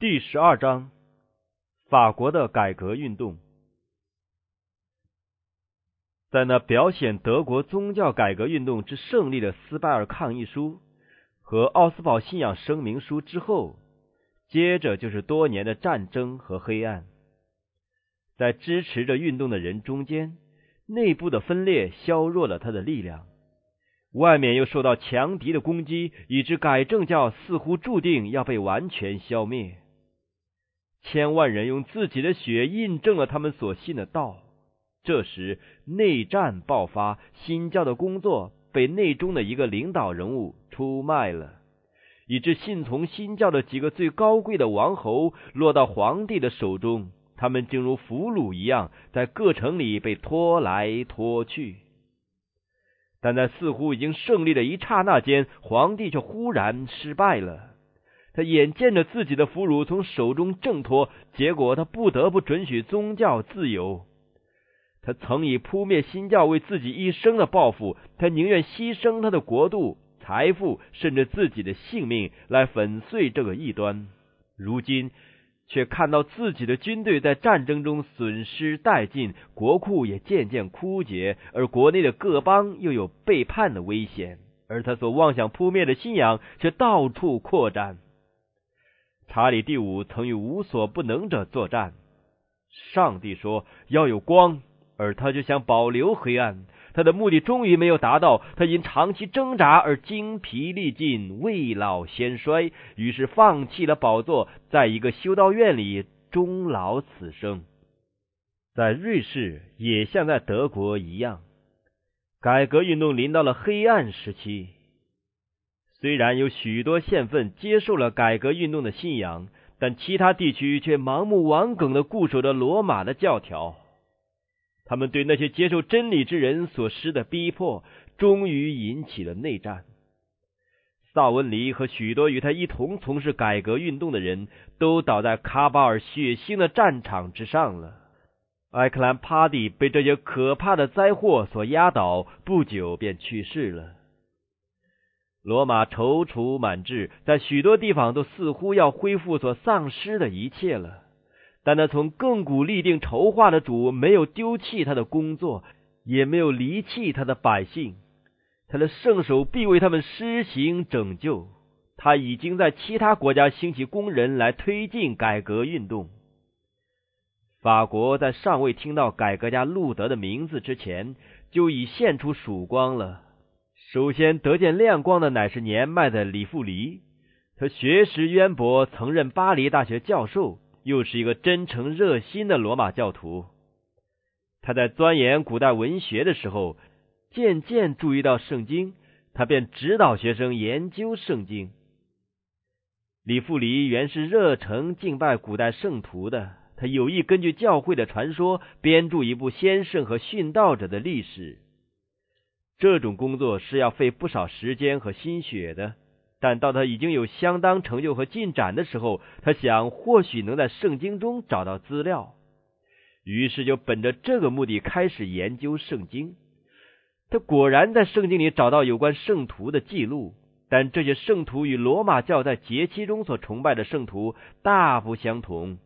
第十二章，法国的改革运动。在那表显德国宗教改革运动之胜利的斯拜尔抗议书和奥斯堡信仰声明书之后，接着就是多年的战争和黑暗。在支持着运动的人中间，内部的分裂削弱了他的力量，外面又受到强敌的攻击，以致改正教似乎注定要被完全消灭。千万人用自己的血印证了他们所信的道。这时，内战爆发，新教的工作被内中的一个领导人物出卖了，以致信从新教的几个最高贵的王侯落到皇帝的手中。他们正如俘虏一样，在各城里被拖来拖去。但在似乎已经胜利的一刹那间，皇帝却忽然失败了。他眼见着自己的俘虏从手中挣脱，结果他不得不准许宗教自由。他曾以扑灭新教为自己一生的抱负，他宁愿牺牲他的国度、财富，甚至自己的性命来粉碎这个异端。如今却看到自己的军队在战争中损失殆尽，国库也渐渐枯竭，而国内的各邦又有背叛的危险，而他所妄想扑灭的信仰却到处扩展。查理第五曾与无所不能者作战。上帝说要有光，而他就想保留黑暗。他的目的终于没有达到，他因长期挣扎而精疲力尽、未老先衰，于是放弃了宝座，在一个修道院里终老此生。在瑞士也像在德国一样，改革运动临到了黑暗时期。虽然有许多县份接受了改革运动的信仰，但其他地区却盲目顽梗的固守着罗马的教条。他们对那些接受真理之人所施的逼迫，终于引起了内战。萨文尼和许多与他一同从事改革运动的人都倒在卡巴尔血腥的战场之上了。埃克兰帕蒂被这些可怕的灾祸所压倒，不久便去世了。罗马踌躇满志，在许多地方都似乎要恢复所丧失的一切了。但那从亘古立定筹划的主没有丢弃他的工作，也没有离弃他的百姓。他的圣手必为他们施行拯救。他已经在其他国家兴起工人来推进改革运动。法国在尚未听到改革家路德的名字之前，就已现出曙光了。首先得见亮光的乃是年迈的李富黎，他学识渊博，曾任巴黎大学教授，又是一个真诚热心的罗马教徒。他在钻研古代文学的时候，渐渐注意到圣经，他便指导学生研究圣经。李富黎原是热诚敬拜古代圣徒的，他有意根据教会的传说，编著一部先圣和殉道者的历史。这种工作是要费不少时间和心血的，但到他已经有相当成就和进展的时候，他想或许能在圣经中找到资料，于是就本着这个目的开始研究圣经。他果然在圣经里找到有关圣徒的记录，但这些圣徒与罗马教在节期中所崇拜的圣徒大不相同。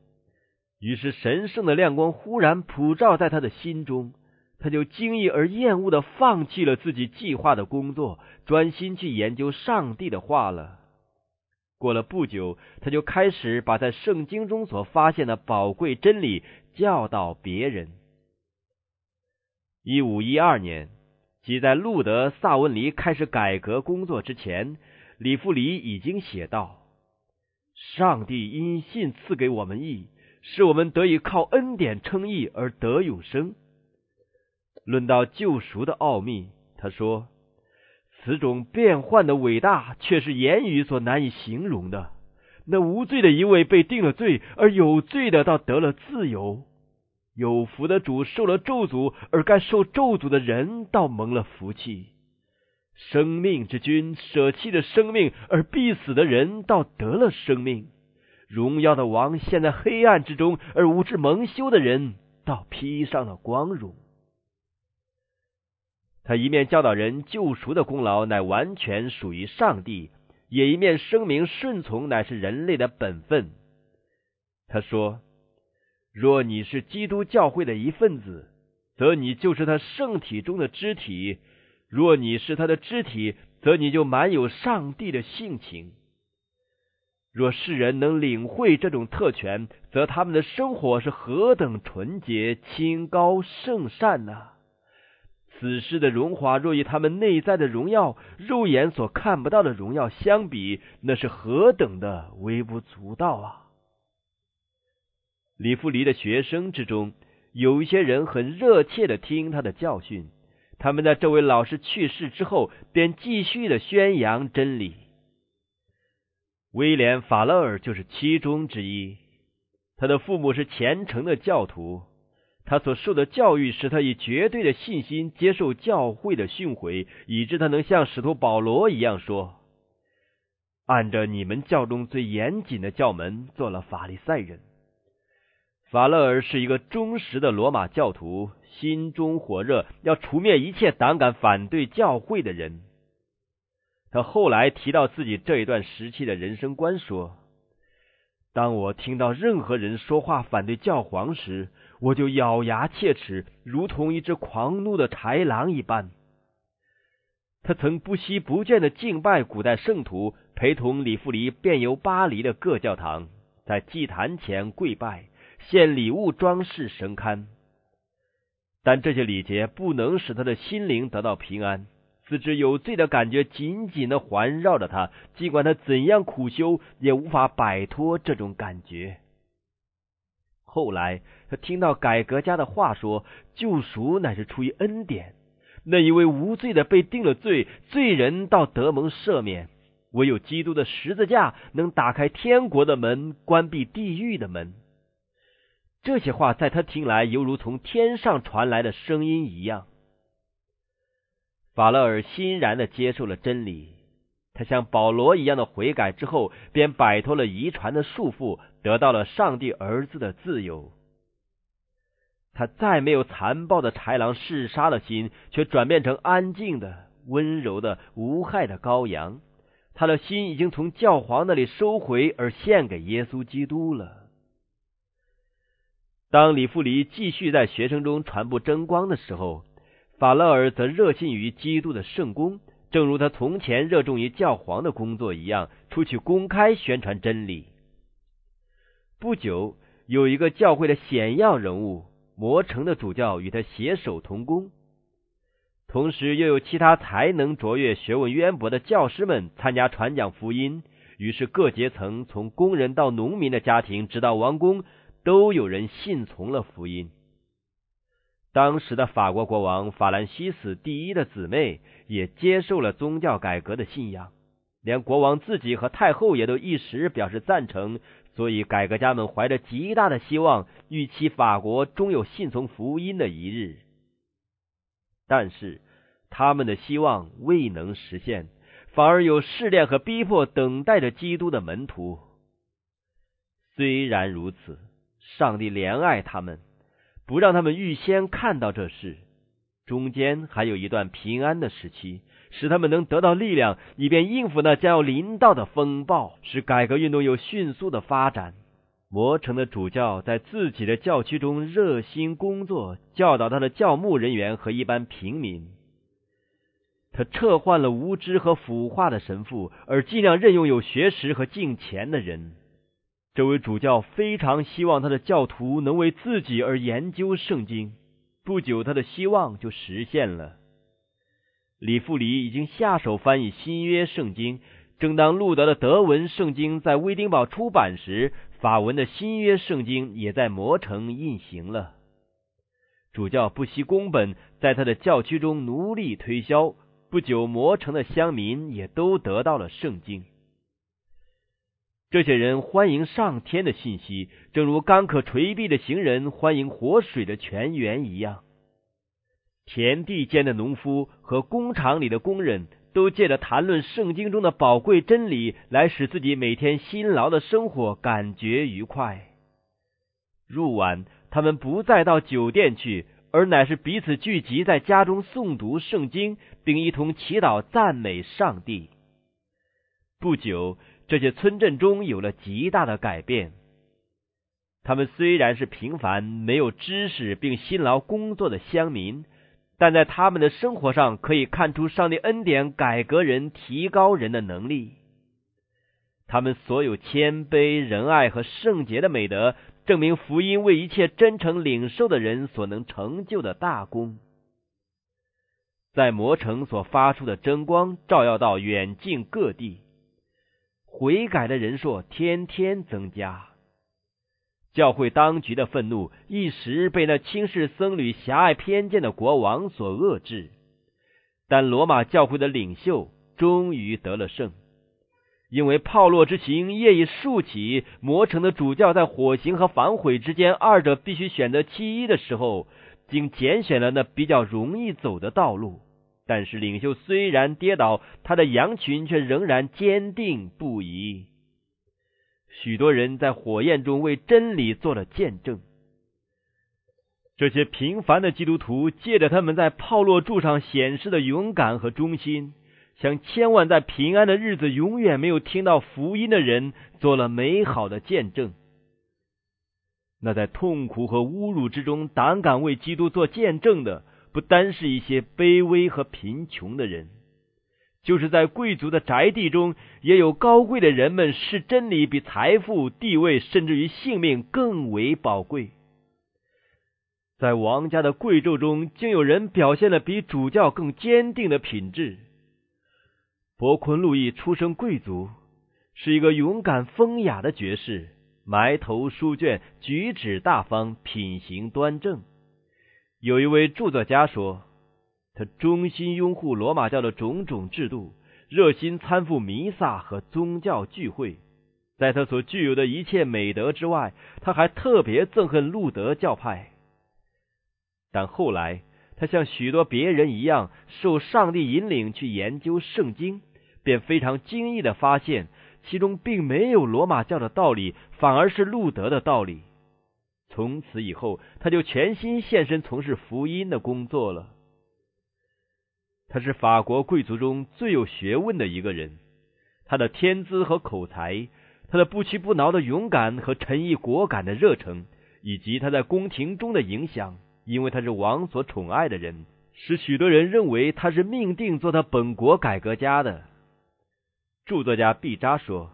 于是神圣的亮光忽然普照在他的心中。他就惊异而厌恶的放弃了自己计划的工作，专心去研究上帝的话了。过了不久，他就开始把在圣经中所发现的宝贵真理教导别人。一五一二年，即在路德萨文尼开始改革工作之前，李富里已经写道：“上帝因信赐给我们义，使我们得以靠恩典称义而得永生。”论到救赎的奥秘，他说：“此种变幻的伟大，却是言语所难以形容的。那无罪的一位被定了罪，而有罪的倒得了自由；有福的主受了咒诅，而该受咒诅的人倒蒙了福气。生命之君舍弃了生命，而必死的人倒得了生命。荣耀的王陷在黑暗之中，而无知蒙羞的人倒披上了光荣。”他一面教导人救赎的功劳乃完全属于上帝，也一面声明顺从乃是人类的本分。他说：“若你是基督教会的一份子，则你就是他圣体中的肢体；若你是他的肢体，则你就满有上帝的性情。若世人能领会这种特权，则他们的生活是何等纯洁、清高、圣善呢？此世的荣华，若与他们内在的荣耀、肉眼所看不到的荣耀相比，那是何等的微不足道啊！”李富黎的学生之中，有一些人很热切的听他的教训。他们在这位老师去世之后，便继续的宣扬真理。威廉·法勒尔就是其中之一。他的父母是虔诚的教徒，他所受的教育使他以绝对的信心接受教会的训诲，以致他能像使徒保罗一样说：“按着你们教中最严谨的教门，做了法利赛人。”法勒尔是一个忠实的罗马教徒，心中火热，要除灭一切胆敢反对教会的人。他后来提到自己这一段时期的人生观，说：“当我听到任何人说话反对教皇时，我就咬牙切齿，如同一只狂怒的豺狼一般。”他曾不惜不倦的敬拜古代圣徒，陪同李富黎遍游巴黎的各教堂，在祭坛前跪拜。献礼物装饰神龛，但这些礼节不能使他的心灵得到平安，自知有罪的感觉紧紧的环绕着他，尽管他怎样苦修，也无法摆脱这种感觉。后来，他听到改革家的话说：“救赎乃是出于恩典，那一位无罪的被定了罪，罪人到德蒙赦免，唯有基督的十字架能打开天国的门，关闭地狱的门。”这些话在他听来，犹如从天上传来的声音一样。法勒尔欣然的接受了真理，他像保罗一样的悔改之后，便摆脱了遗传的束缚，得到了上帝儿子的自由。他再没有残暴的豺狼嗜杀的心，却转变成安静的、温柔的、无害的羔羊。他的心已经从教皇那里收回，而献给耶稣基督了。当李富黎继续在学生中传播真光的时候，法勒尔则热心于基督的圣功，正如他从前热衷于教皇的工作一样，出去公开宣传真理。不久，有一个教会的显要人物——魔城的主教，与他携手同工，同时又有其他才能卓越、学问渊博的教师们参加传讲福音。于是，各阶层，从工人到农民的家庭，直到王宫。都有人信从了福音。当时的法国国王法兰西斯第一的姊妹也接受了宗教改革的信仰，连国王自己和太后也都一时表示赞成。所以，改革家们怀着极大的希望，预期法国终有信从福音的一日。但是，他们的希望未能实现，反而有试炼和逼迫等待着基督的门徒。虽然如此。上帝怜爱他们，不让他们预先看到这事。中间还有一段平安的时期，使他们能得到力量，以便应付那将要临到的风暴，使改革运动有迅速的发展。魔城的主教在自己的教区中热心工作，教导他的教牧人员和一般平民。他撤换了无知和腐化的神父，而尽量任用有学识和敬虔的人。这位主教非常希望他的教徒能为自己而研究圣经。不久，他的希望就实现了。李富黎已经下手翻译新约圣经。正当路德的德文圣经在威丁堡出版时，法文的新约圣经也在魔城印行了。主教不惜工本，在他的教区中努力推销。不久，魔城的乡民也都得到了圣经。这些人欢迎上天的信息，正如刚可垂臂的行人欢迎活水的泉源一样。田地间的农夫和工厂里的工人都借着谈论圣经中的宝贵真理，来使自己每天辛劳的生活感觉愉快。入晚，他们不再到酒店去，而乃是彼此聚集在家中诵读圣经，并一同祈祷赞美上帝。不久。这些村镇中有了极大的改变。他们虽然是平凡、没有知识并辛劳工作的乡民，但在他们的生活上可以看出上帝恩典改革人、提高人的能力。他们所有谦卑、仁爱和圣洁的美德，证明福音为一切真诚领受的人所能成就的大功。在魔城所发出的真光，照耀到远近各地，悔改的人数天天增加。教会当局的愤怒一时被那轻视僧侣、狭隘偏见的国王所遏制，但罗马教会的领袖终于得了胜。因为炮烙之刑业已竖起，魔城的主教在火刑和反悔之间，二者必须选择其一的时候，竟拣选了那比较容易走的道路。但是领袖虽然跌倒，他的羊群却仍然坚定不移。许多人在火焰中为真理做了见证。这些平凡的基督徒借着他们在炮烙柱上显示的勇敢和忠心，向千万在平安的日子永远没有听到福音的人做了美好的见证。那在痛苦和侮辱之中胆敢为基督做见证的。不单是一些卑微和贫穷的人，就是在贵族的宅地中，也有高贵的人们视真理比财富、地位，甚至于性命更为宝贵。在王家的贵胄中，竟有人表现了比主教更坚定的品质。伯昆路易出身贵族，是一个勇敢风雅的爵士，埋头书卷，举止大方，品行端正。有一位著作家说，他衷心拥护罗马教的种种制度，热心参赴弥撒和宗教聚会。在他所具有的一切美德之外，他还特别憎恨路德教派。但后来，他像许多别人一样，受上帝引领去研究圣经，便非常惊异的发现，其中并没有罗马教的道理，反而是路德的道理。从此以后，他就全心献身从事福音的工作了。他是法国贵族中最有学问的一个人，他的天资和口才，他的不屈不挠的勇敢和沉毅果敢的热诚，以及他在宫廷中的影响，因为他是王所宠爱的人，使许多人认为他是命定做他本国改革家的。著作家毕扎说：“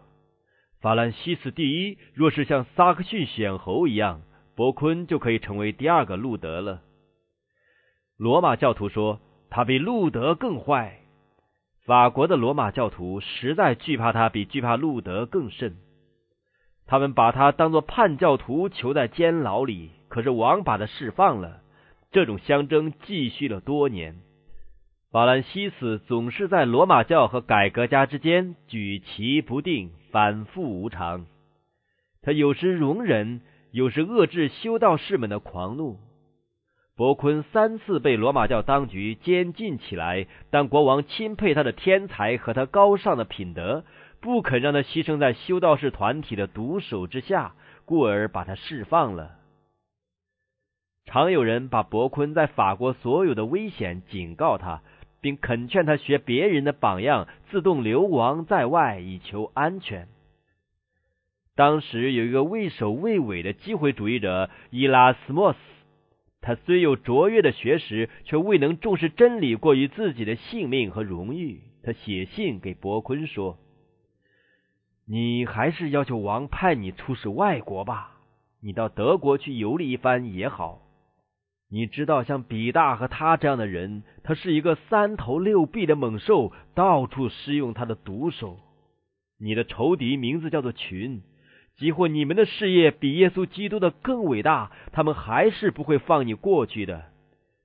法兰西斯第一，若是像萨克逊选侯一样。”伯坤就可以成为第二个路德了。罗马教徒说他比路德更坏。法国的罗马教徒实在惧怕他，比惧怕路德更甚。他们把他当作叛教徒囚在监牢里，可是王把他释放了。这种相争继续了多年。法兰西斯总是在罗马教和改革家之间举棋不定，反复无常。他有时容忍。有时遏制修道士们的狂怒。伯昆三次被罗马教当局监禁起来，但国王钦佩他的天才和他高尚的品德，不肯让他牺牲在修道士团体的毒手之下，故而把他释放了。常有人把伯昆在法国所有的危险警告他，并恳劝他学别人的榜样，自动流亡在外，以求安全。当时有一个畏首畏尾的机会主义者伊拉斯莫斯，他虽有卓越的学识，却未能重视真理过于自己的性命和荣誉。他写信给伯昆说：“你还是要求王派你出使外国吧，你到德国去游历一番也好。你知道，像比大和他这样的人，他是一个三头六臂的猛兽，到处施用他的毒手。你的仇敌名字叫做群。”即或你们的事业比耶稣基督的更伟大，他们还是不会放你过去的，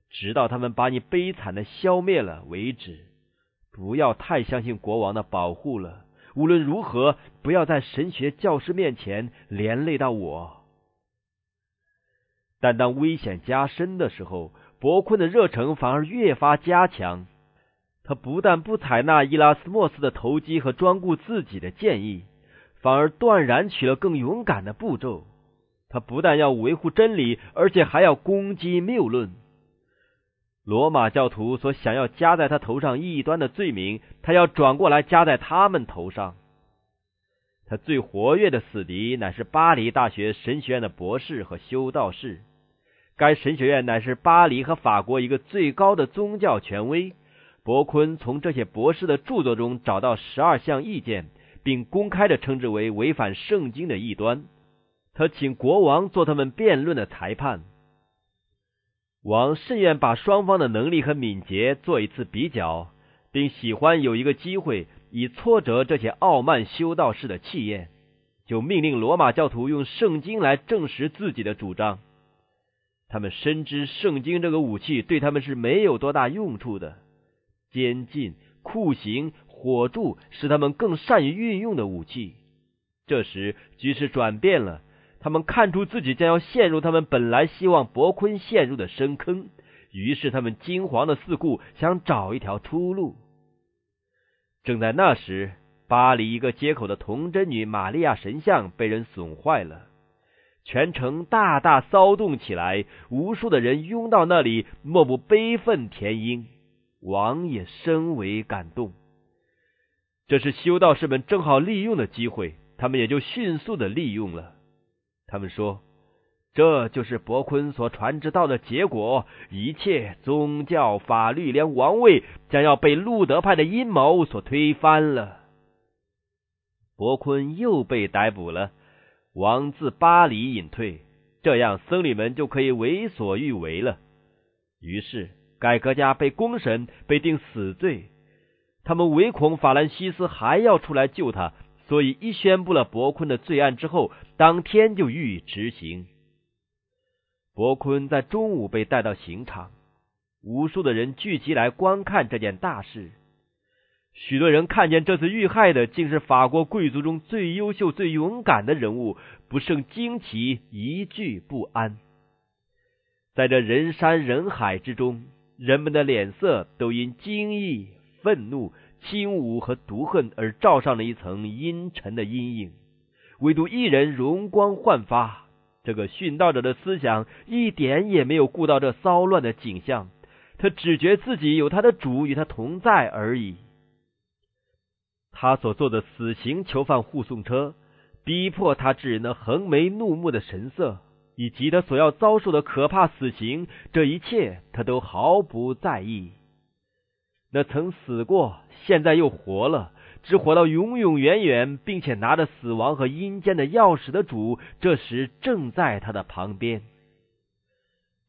直到他们把你悲惨的消灭了为止。不要太相信国王的保护了。无论如何，不要在神学教师面前连累到我。但当危险加深的时候，伯坤的热诚反而越发加强。他不但不采纳伊拉斯莫斯的投机和专顾自己的建议。反而断然取了更勇敢的步骤。他不但要维护真理，而且还要攻击谬论。罗马教徒所想要加在他头上异端的罪名，他要转过来加在他们头上。他最活跃的死敌乃是巴黎大学神学院的博士和修道士。该神学院乃是巴黎和法国一个最高的宗教权威。伯坤从这些博士的著作中找到十二项意见，并公开的称之为违反圣经的异端。他请国王做他们辩论的裁判。王甚愿把双方的能力和敏捷做一次比较，并喜欢有一个机会。以挫折这些傲慢修道士的气焰，就命令罗马教徒用圣经来证实自己的主张。他们深知圣经这个武器对他们是没有多大用处的，监禁、酷刑、火柱是他们更善于运用的武器。这时局势转变了，他们看出自己将要陷入他们本来希望伯坤陷入的深坑，于是他们惊惶的四顾，想找一条出路。正在那时，巴黎一个街口的童贞女玛利亚神像被人损坏了，全城大大骚动起来，无数的人拥到那里，莫不悲愤填膺。王也深为感动。这是修道士们正好利用的机会，他们也就迅速的利用了。他们说。这就是伯坤所传之道的结果，一切宗教、法律，连王位，将要被路德派的阴谋所推翻了。伯坤又被逮捕了，王自巴黎隐退，这样僧侣们就可以为所欲为了。于是，改革家被公审，被定死罪。他们唯恐法兰西斯还要出来救他，所以一宣布了伯坤的罪案之后，当天就予以执行。伯坤在中午被带到刑场，无数的人聚集来观看这件大事。许多人看见这次遇害的竟是法国贵族中最优秀、最勇敢的人物，不胜惊奇，一句不安。在这人山人海之中，人们的脸色都因惊异、愤怒、轻侮和毒恨而罩上了一层阴沉的阴影，唯独一人容光焕发。这个殉道者的思想一点也没有顾到这骚乱的景象，他只觉自己有他的主与他同在而已。他所坐的死刑囚犯护送车，逼迫他致人那横眉怒目的神色，以及他所要遭受的可怕死刑，这一切他都毫不在意。那曾死过，现在又活了。只活到永永远远，并且拿着死亡和阴间的钥匙的主，这时正在他的旁边。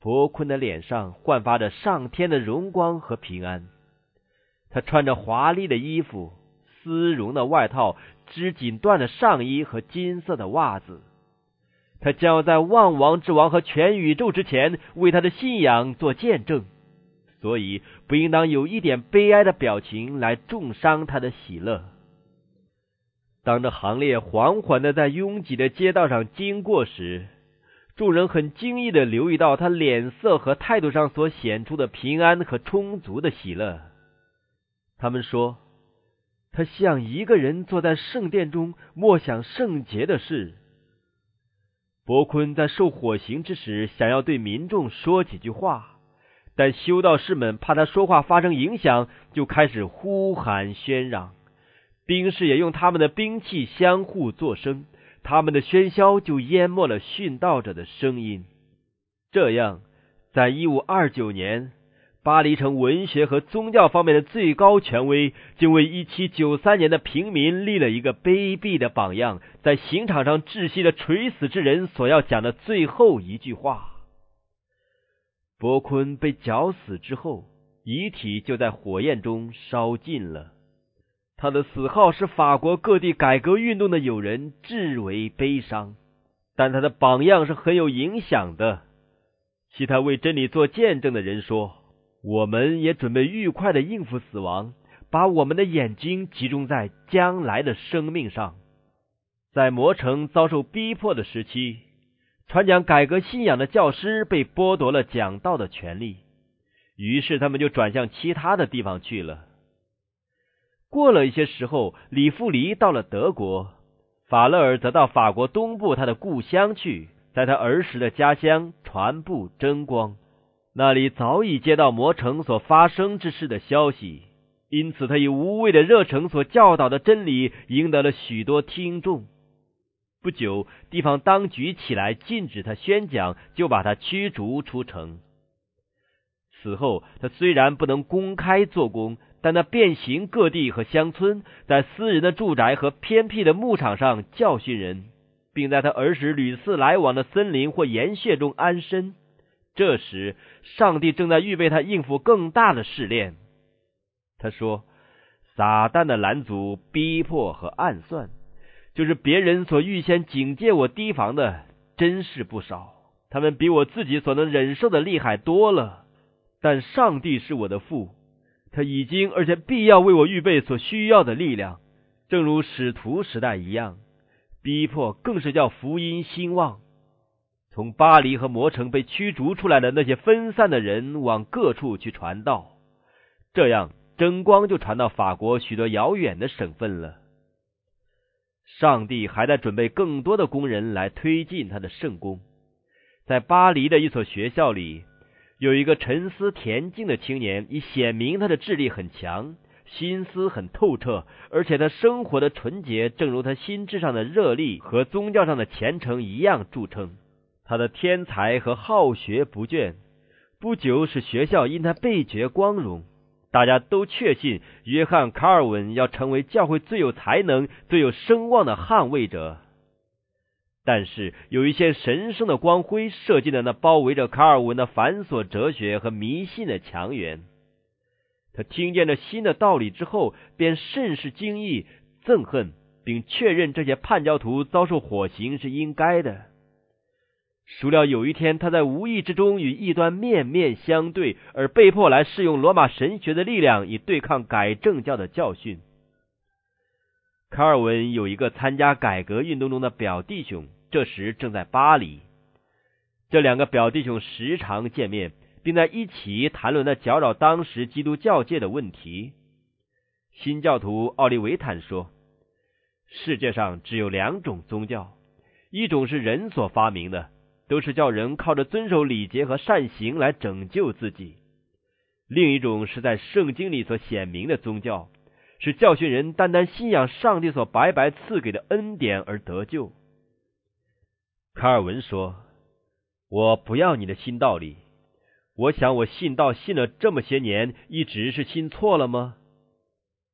伯坤的脸上焕发着上天的荣光和平安。他穿着华丽的衣服、丝绒的外套、织锦缎的上衣和金色的袜子。他将要在万王之王和全宇宙之前为他的信仰做见证。所以不应当有一点悲哀的表情来重伤他的喜乐。当这行列缓缓的在拥挤的街道上经过时，众人很惊异的留意到他脸色和态度上所显出的平安和充足的喜乐。他们说，他像一个人坐在圣殿中默想圣洁的事。伯坤在受火刑之时，想要对民众说几句话。但修道士们怕他说话发生影响，就开始呼喊喧嚷。兵士也用他们的兵器相互作声，他们的喧嚣就淹没了殉道者的声音。这样，在一五二九年，巴黎城文学和宗教方面的最高权威，就为一七九三年的平民立了一个卑鄙的榜样，在刑场上窒息的垂死之人所要讲的最后一句话。伯坤被绞死之后，遗体就在火焰中烧尽了。他的死号使法国各地改革运动的友人至为悲伤，但他的榜样是很有影响的。其他为真理做见证的人说：“我们也准备愉快的应付死亡，把我们的眼睛集中在将来的生命上。”在魔城遭受逼迫的时期。传讲改革信仰的教师被剥夺了讲道的权利，于是他们就转向其他的地方去了。过了一些时候，李富黎到了德国，法勒尔则到法国东部他的故乡去，在他儿时的家乡传布真光。那里早已接到魔城所发生之事的消息，因此他以无畏的热诚所教导的真理，赢得了许多听众。不久，地方当局起来禁止他宣讲，就把他驱逐出城。此后，他虽然不能公开做工，但他遍行各地和乡村，在私人的住宅和偏僻的牧场上教训人，并在他儿时屡次来往的森林或岩穴中安身。这时，上帝正在预备他应付更大的试炼。他说：“撒旦的拦阻、逼迫和暗算，就是别人所预先警戒我提防的，真是不少。他们比我自己所能忍受的厉害多了。但上帝是我的父，他已经而且必要为我预备所需要的力量，正如使徒时代一样。逼迫更是叫福音兴旺。”从巴黎和魔城被驱逐出来的那些分散的人，往各处去传道，这样真光就传到法国许多遥远的省份了。上帝还在准备更多的工人来推进他的圣功。在巴黎的一所学校里，有一个沉思恬静的青年，以显明他的智力很强，心思很透彻，而且他生活的纯洁，正如他心智上的热力和宗教上的虔诚一样著称。他的天才和好学不倦，不久使学校因他倍觉光荣。大家都确信约翰·卡尔文要成为教会最有才能、最有声望的捍卫者。但是有一些神圣的光辉射进了那包围着卡尔文的繁琐哲学和迷信的墙垣。他听见了新的道理之后，便甚是惊异、憎恨，并确认这些叛教徒遭受火刑是应该的。孰料有一天，他在无意之中与异端面面相对，而被迫来试用罗马神学的力量，以对抗改正教的教训。卡尔文有一个参加改革运动中的表弟兄，这时正在巴黎。这两个表弟兄时常见面，并在一起谈论那搅扰当时基督教界的问题。新教徒奥利维坦说：“世界上只有两种宗教，一种是人所发明的。”都是叫人靠着遵守礼节和善行来拯救自己。另一种是在圣经里所显明的宗教，是教训人单单信仰上帝所白白赐给的恩典而得救。卡尔文说：“我不要你的新道理。我想我信道信了这么些年，一直是信错了吗？”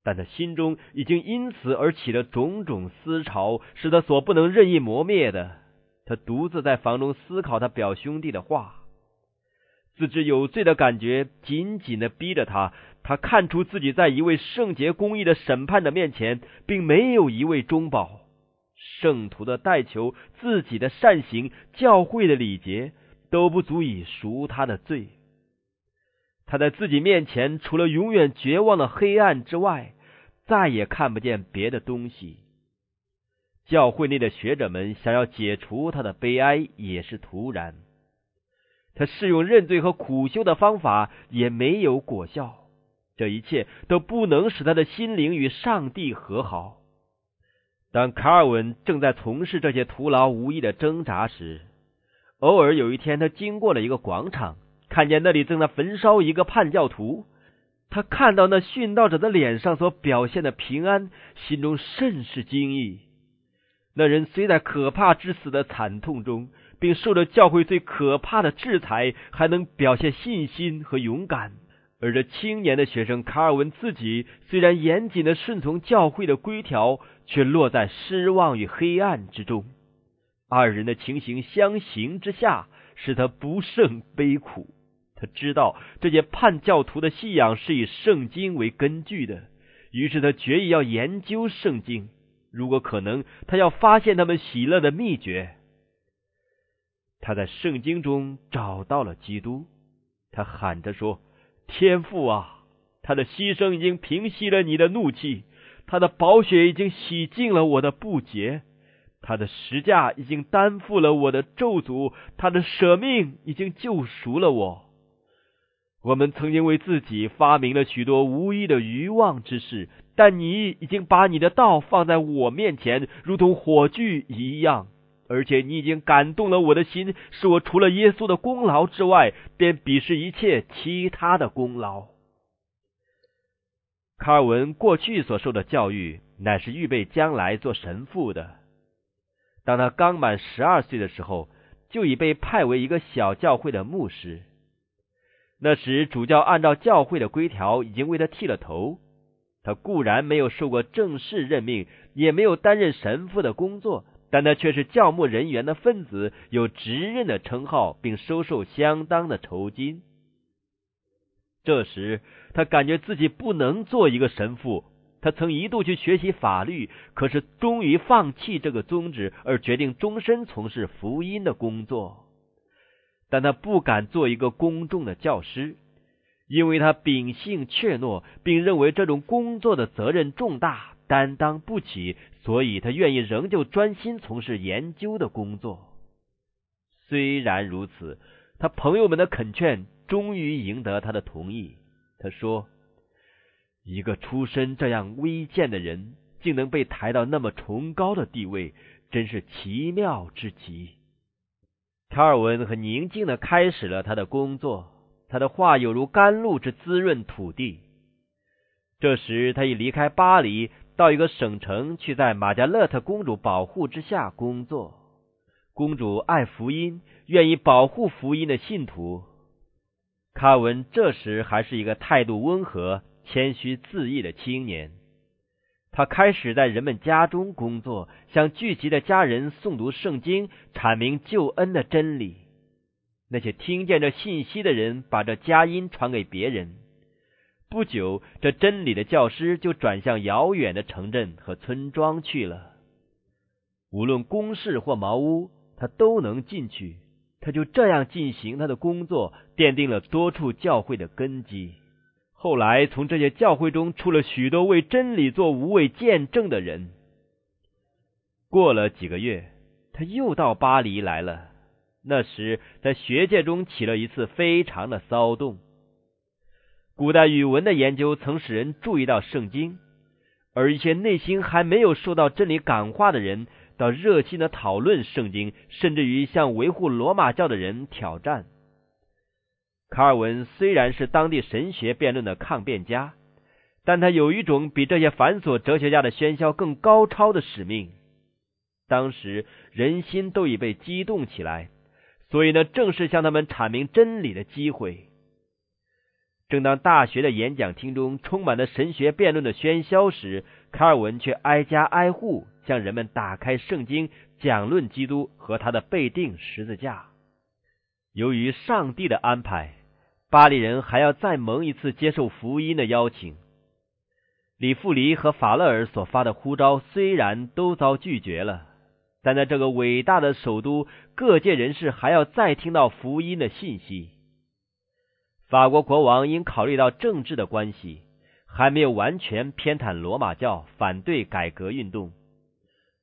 但他心中已经因此而起了种种思潮，是他所不能任意磨灭的。他独自在房中思考他表兄弟的话，自知有罪的感觉紧紧的逼着他。他看出自己在一位圣洁公义的审判的面前，并没有一位中保。圣徒的代求、自己的善行、教会的礼节，都不足以赎他的罪。他在自己面前，除了永远绝望的黑暗之外，再也看不见别的东西。教会内的学者们想要解除他的悲哀，也是徒然。他试用认罪和苦修的方法，也没有果效。这一切都不能使他的心灵与上帝和好。当卡尔文正在从事这些徒劳无益的挣扎时，偶尔有一天，他经过了一个广场，看见那里正在焚烧一个叛教徒。他看到那殉道者的脸上所表现的平安，心中甚是惊异。那人虽在可怕之死的惨痛中，并受了教会最可怕的制裁，还能表现信心和勇敢；而这青年的学生卡尔文自己，虽然严谨的顺从教会的规条，却落在失望与黑暗之中。二人的情形相形之下，使他不胜悲苦。他知道这些叛教徒的信仰是以圣经为根据的，于是他决意要研究圣经。如果可能，他要发现他们喜乐的秘诀。他在圣经中找到了基督，他喊着说：“天父啊，他的牺牲已经平息了你的怒气，他的宝血已经洗净了我的不洁，他的十架已经担负了我的咒诅，他的舍命已经救赎了我。我们曾经为自己发明了许多无意的愚妄之事。”但你已经把你的道放在我面前，如同火炬一样，而且你已经感动了我的心，使我除了耶稣的功劳之外，便鄙视一切其他的功劳。卡尔文过去所受的教育乃是预备将来做神父的。当他刚满十二岁的时候，就已被派为一个小教会的牧师。那时主教按照教会的规条已经为他剃了头。他固然没有受过正式任命，也没有担任神父的工作，但他却是教牧人员的分子，有职任的称号，并收受相当的酬金。这时，他感觉自己不能做一个神父。他曾一度去学习法律，可是终于放弃这个宗旨，而决定终身从事福音的工作。但他不敢做一个公众的教师。因为他秉性怯懦，并认为这种工作的责任重大，担当不起，所以他愿意仍旧专心从事研究的工作。虽然如此，他朋友们的恳劝终于赢得他的同意。他说：“一个出身这样微贱的人，竟能被抬到那么崇高的地位，真是奇妙之极。”卡尔文很宁静的开始了他的工作。他的话有如甘露之滋润土地。这时，他已离开巴黎，到一个省城去，在玛加勒特公主保护之下工作。公主爱福音，愿意保护福音的信徒。卡文这时还是一个态度温和、谦虚自意的青年。他开始在人们家中工作，向聚集的家人诵读圣经，阐明救恩的真理。那些听见这信息的人，把这佳音传给别人。不久，这真理的教师就转向遥远的城镇和村庄去了。无论公事或茅屋，他都能进去。他就这样进行他的工作，奠定了多处教会的根基。后来，从这些教会中出了许多为真理做无畏见证的人。过了几个月，他又到巴黎来了。那时，在学界中起了一次非常的骚动。古代语文的研究曾使人注意到圣经，而一些内心还没有受到真理感化的人，倒热心的讨论圣经，甚至于向维护罗马教的人挑战。卡尔文虽然是当地神学辩论的抗辩家，但他有一种比这些繁琐哲学家的喧嚣更高超的使命。当时人心都已被激动起来。所以呢，正是向他们阐明真理的机会。正当大学的演讲厅中充满了神学辩论的喧嚣时，卡尔文却挨家挨户向人们打开圣经，讲论基督和他的被定十字架。由于上帝的安排，巴黎人还要再蒙一次接受福音的邀请。李富黎和法勒尔所发的呼召虽然都遭拒绝了。但在这个伟大的首都，各界人士还要再听到福音的信息。法国国王因考虑到政治的关系，还没有完全偏袒罗马教，反对改革运动；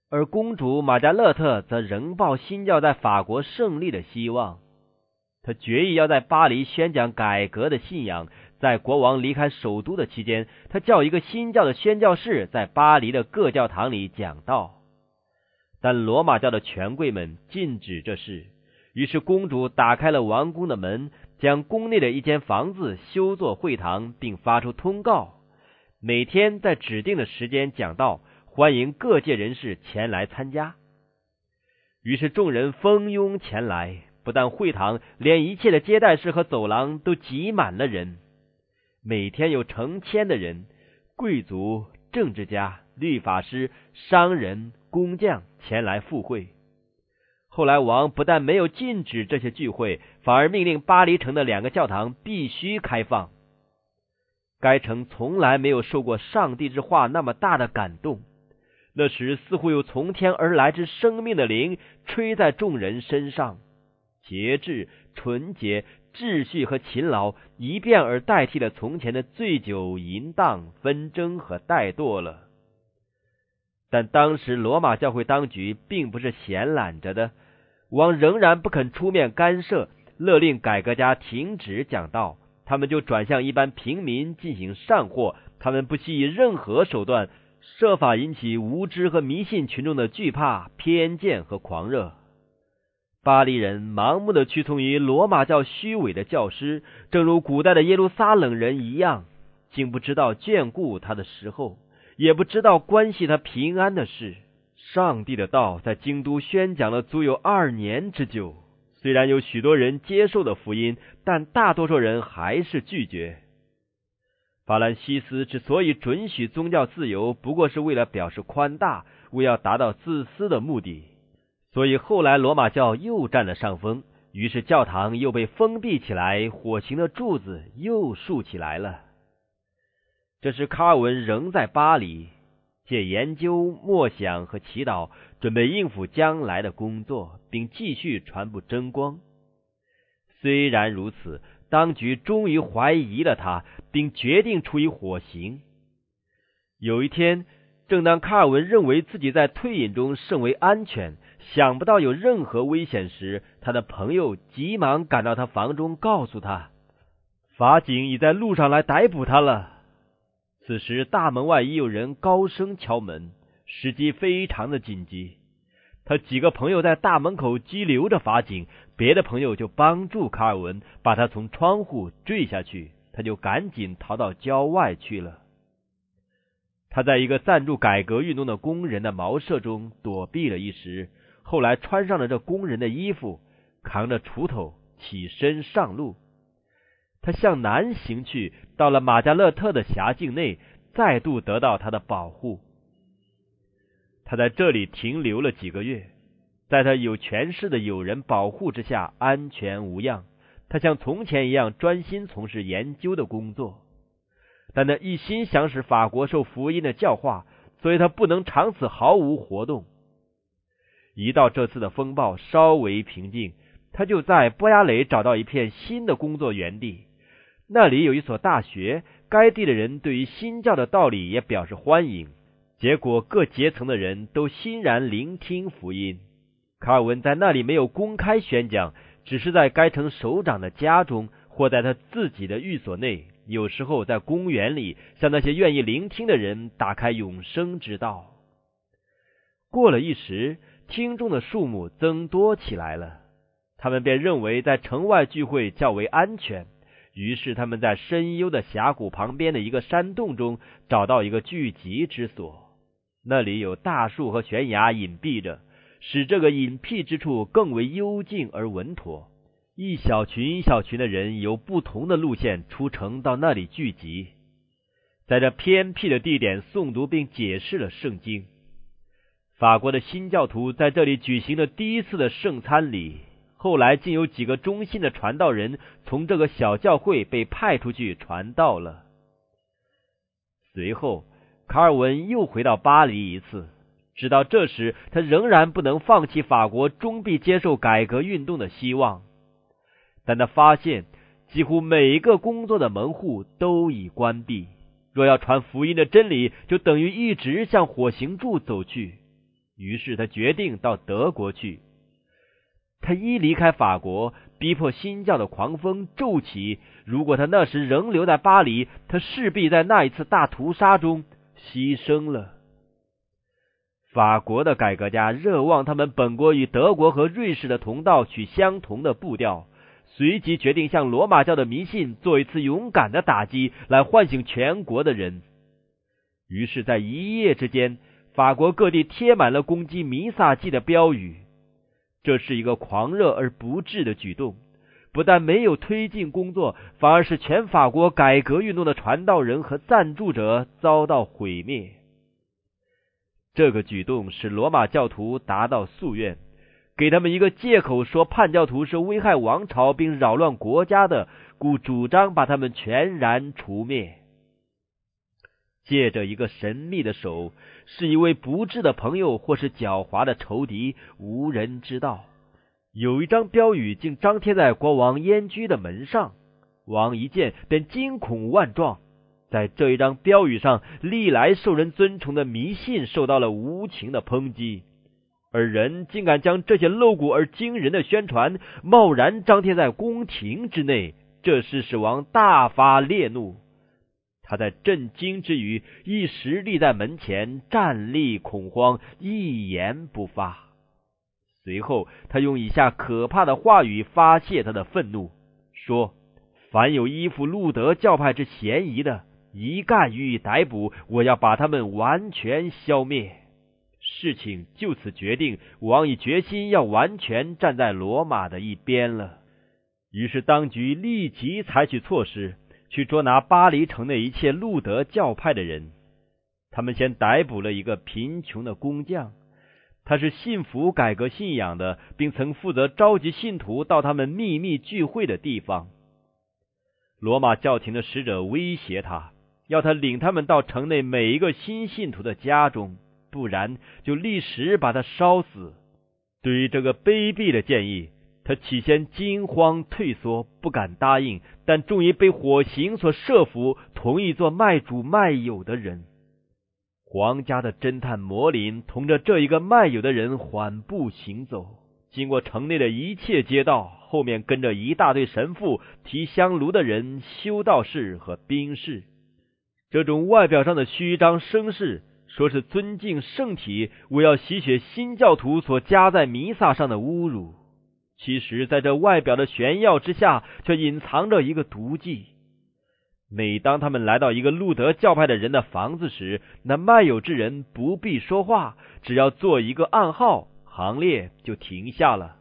而公主玛加勒特则仍抱新教在法国胜利的希望。他决意要在巴黎宣讲改革的信仰。在国王离开首都的期间，他叫一个新教的宣教士在巴黎的各教堂里讲道。但罗马教的权贵们禁止这事，于是公主打开了王宫的门，将宫内的一间房子修作会堂，并发出通告：每天在指定的时间讲道，欢迎各界人士前来参加。于是众人蜂拥前来，不但会堂，连一切的接待室和走廊都挤满了人。每天有成千的人，贵族、政治家、律法师、商人。工匠前来赴会。后来，王不但没有禁止这些聚会，反而命令巴黎城的两个教堂必须开放。该城从来没有受过上帝之话那么大的感动。那时，似乎有从天而来之生命的灵吹在众人身上，节制、纯洁、秩序和勤劳一变而代替了从前的醉酒、淫荡、纷争和怠惰了。但当时罗马教会当局并不是闲懒着的，王仍然不肯出面干涉，勒令改革家停止讲道，他们就转向一般平民进行善祸。他们不惜以任何手段，设法引起无知和迷信群众的惧怕、偏见和狂热。巴黎人盲目的屈从于罗马教虚伪的教师，正如古代的耶路撒冷人一样。竟不知道眷顾他的时候，也不知道关系他平安的事。上帝的道在京都宣讲了足有二年之久，虽然有许多人接受了福音，但大多数人还是拒绝。法兰西斯之所以准许宗教自由，不过是为了表示宽大，为要达到自私的目的。所以后来罗马教又占了上风，于是教堂又被封闭起来，火刑的柱子又竖起来了。这时卡尔文仍在巴黎。借研究、默想和祈祷，准备应付将来的工作，并继续传播真光。虽然如此，当局终于怀疑了他，并决定处以火刑。有一天，正当卡尔文认为自己在退隐中甚为安全，想不到有任何危险时，他的朋友急忙赶到他房中，告诉他，法警已在路上来逮捕他了。此时，大门外已有人高声敲门，时机非常的紧急。他几个朋友在大门口激流着法警，别的朋友就帮助卡尔文把他从窗户坠下去，他就赶紧逃到郊外去了。他在一个赞助改革运动的工人的茅舍中躲避了一时，后来穿上了这工人的衣服，扛着锄头起身上路。他向南行去，到了马加勒特的辖境内，再度得到他的保护。他在这里停留了几个月，在他有权势的友人保护之下，安全无恙。他像从前一样专心从事研究的工作，但他一心想使法国受福音的教化，所以他不能长此毫无活动。一到这次的风暴稍微平静，他就在波亚雷找到一片新的工作园地。那里有一所大学，该地的人对于新教的道理也表示欢迎。结果各阶层的人都欣然聆听福音。卡尔文在那里没有公开宣讲，只是在该城首长的家中或在他自己的寓所内，有时候在公园里向那些愿意聆听的人打开永生之道。过了一时，听众的数目增多起来了，他们便认为在城外聚会较为安全。于是他们在深幽的峡谷旁边的一个山洞中找到一个聚集之所，那里有大树和悬崖隐蔽着，使这个隐僻之处更为幽静而稳妥。一小群一小群的人由不同的路线出城到那里聚集，在这偏僻的地点诵读并解释了圣经。法国的新教徒在这里举行了第一次的圣餐礼。后来，竟有几个忠心的传道人从这个小教会被派出去传道了。随后，卡尔文又回到巴黎一次，直到这时，他仍然不能放弃法国终必接受改革运动的希望。但他发现，几乎每一个工作的门户都已关闭。若要传福音的真理，就等于一直向火刑柱走去。于是，他决定到德国去。他一离开法国，逼迫新教的狂风骤起。如果他那时仍留在巴黎，他势必在那一次大屠杀中牺牲了。法国的改革家热望他们本国与德国和瑞士的同道取相同的步调，随即决定向罗马教的迷信做一次勇敢的打击，来唤醒全国的人。于是，在一夜之间，法国各地贴满了攻击弥撒祭的标语。这是一个狂热而不智的举动，不但没有推进工作，反而使全法国改革运动的传道人和赞助者遭到毁灭。这个举动使罗马教徒达到夙愿，给他们一个借口，说叛教徒是危害王朝并扰乱国家的，故主张把他们全然除灭。借着一个神秘的手。是一位不智的朋友，或是狡猾的仇敌，无人知道。有一张标语竟张贴在国王燕居的门上，王一见便惊恐万状。在这一张标语上，历来受人尊崇的迷信受到了无情的抨击，而人竟敢将这些露骨而惊人的宣传贸然张贴在宫廷之内，这是使王大发烈怒。他在震惊之余，一时立在门前，站立恐慌，一言不发。随后，他用以下可怕的话语发泄他的愤怒：说，凡有依附路德教派之嫌疑的，一概予以逮捕，我要把他们完全消灭。事情就此决定，王已决心要完全站在罗马的一边了。于是，当局立即采取措施，去捉拿巴黎城内一切路德教派的人。他们先逮捕了一个贫穷的工匠，他是信服改革信仰的，并曾负责召集信徒到他们秘密聚会的地方。罗马教廷的使者威胁他，要他领他们到城内每一个新信徒的家中，不然就立时把他烧死。对于这个卑鄙的建议，他起先惊慌退缩，不敢答应，但终于被火刑所慑服，同意做卖主卖友的人。皇家的侦探摩林同着这一个卖友的人缓步行走，经过城内的一切街道，后面跟着一大堆神父、提香炉的人、修道士和兵士。这种外表上的虚张声势，说是尊敬圣体，我要吸血新教徒所加在弥撒上的侮辱。其实，在这外表的炫耀之下，却隐藏着一个毒计。每当他们来到一个路德教派的人的房子时，那卖友之人不必说话，只要做一个暗号，行列就停下了。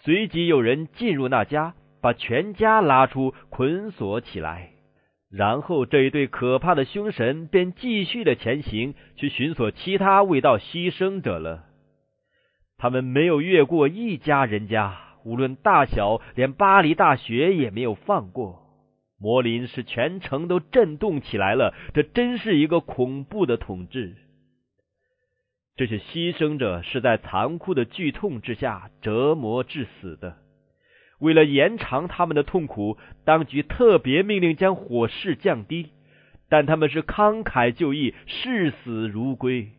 随即有人进入那家，把全家拉出，捆锁起来。然后这一对可怕的凶神便继续的前行，去寻索其他未到牺牲者了。他们没有越过一家人家，无论大小，连巴黎大学也没有放过。摩林使全城都震动起来了，这真是一个恐怖的统治。这些牺牲者是在残酷的剧痛之下折磨致死的。为了延长他们的痛苦，当局特别命令将火势降低，但他们是慷慨就义，视死如归。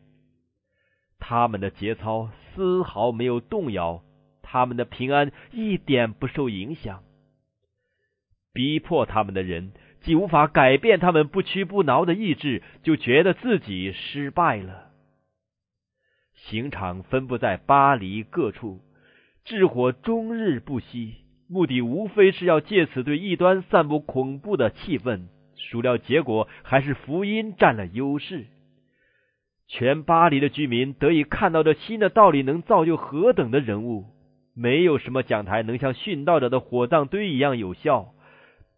他们的节操丝毫没有动摇，他们的平安一点不受影响。逼迫他们的人既无法改变他们不屈不挠的意志，就觉得自己失败了。刑场分布在巴黎各处，炽火终日不息，目的无非是要借此对异端散布恐怖的气氛。孰料结果还是福音占了优势。全巴黎的居民得以看到这新的道理能造就何等的人物。没有什么讲台能像殉道者的火葬堆一样有效。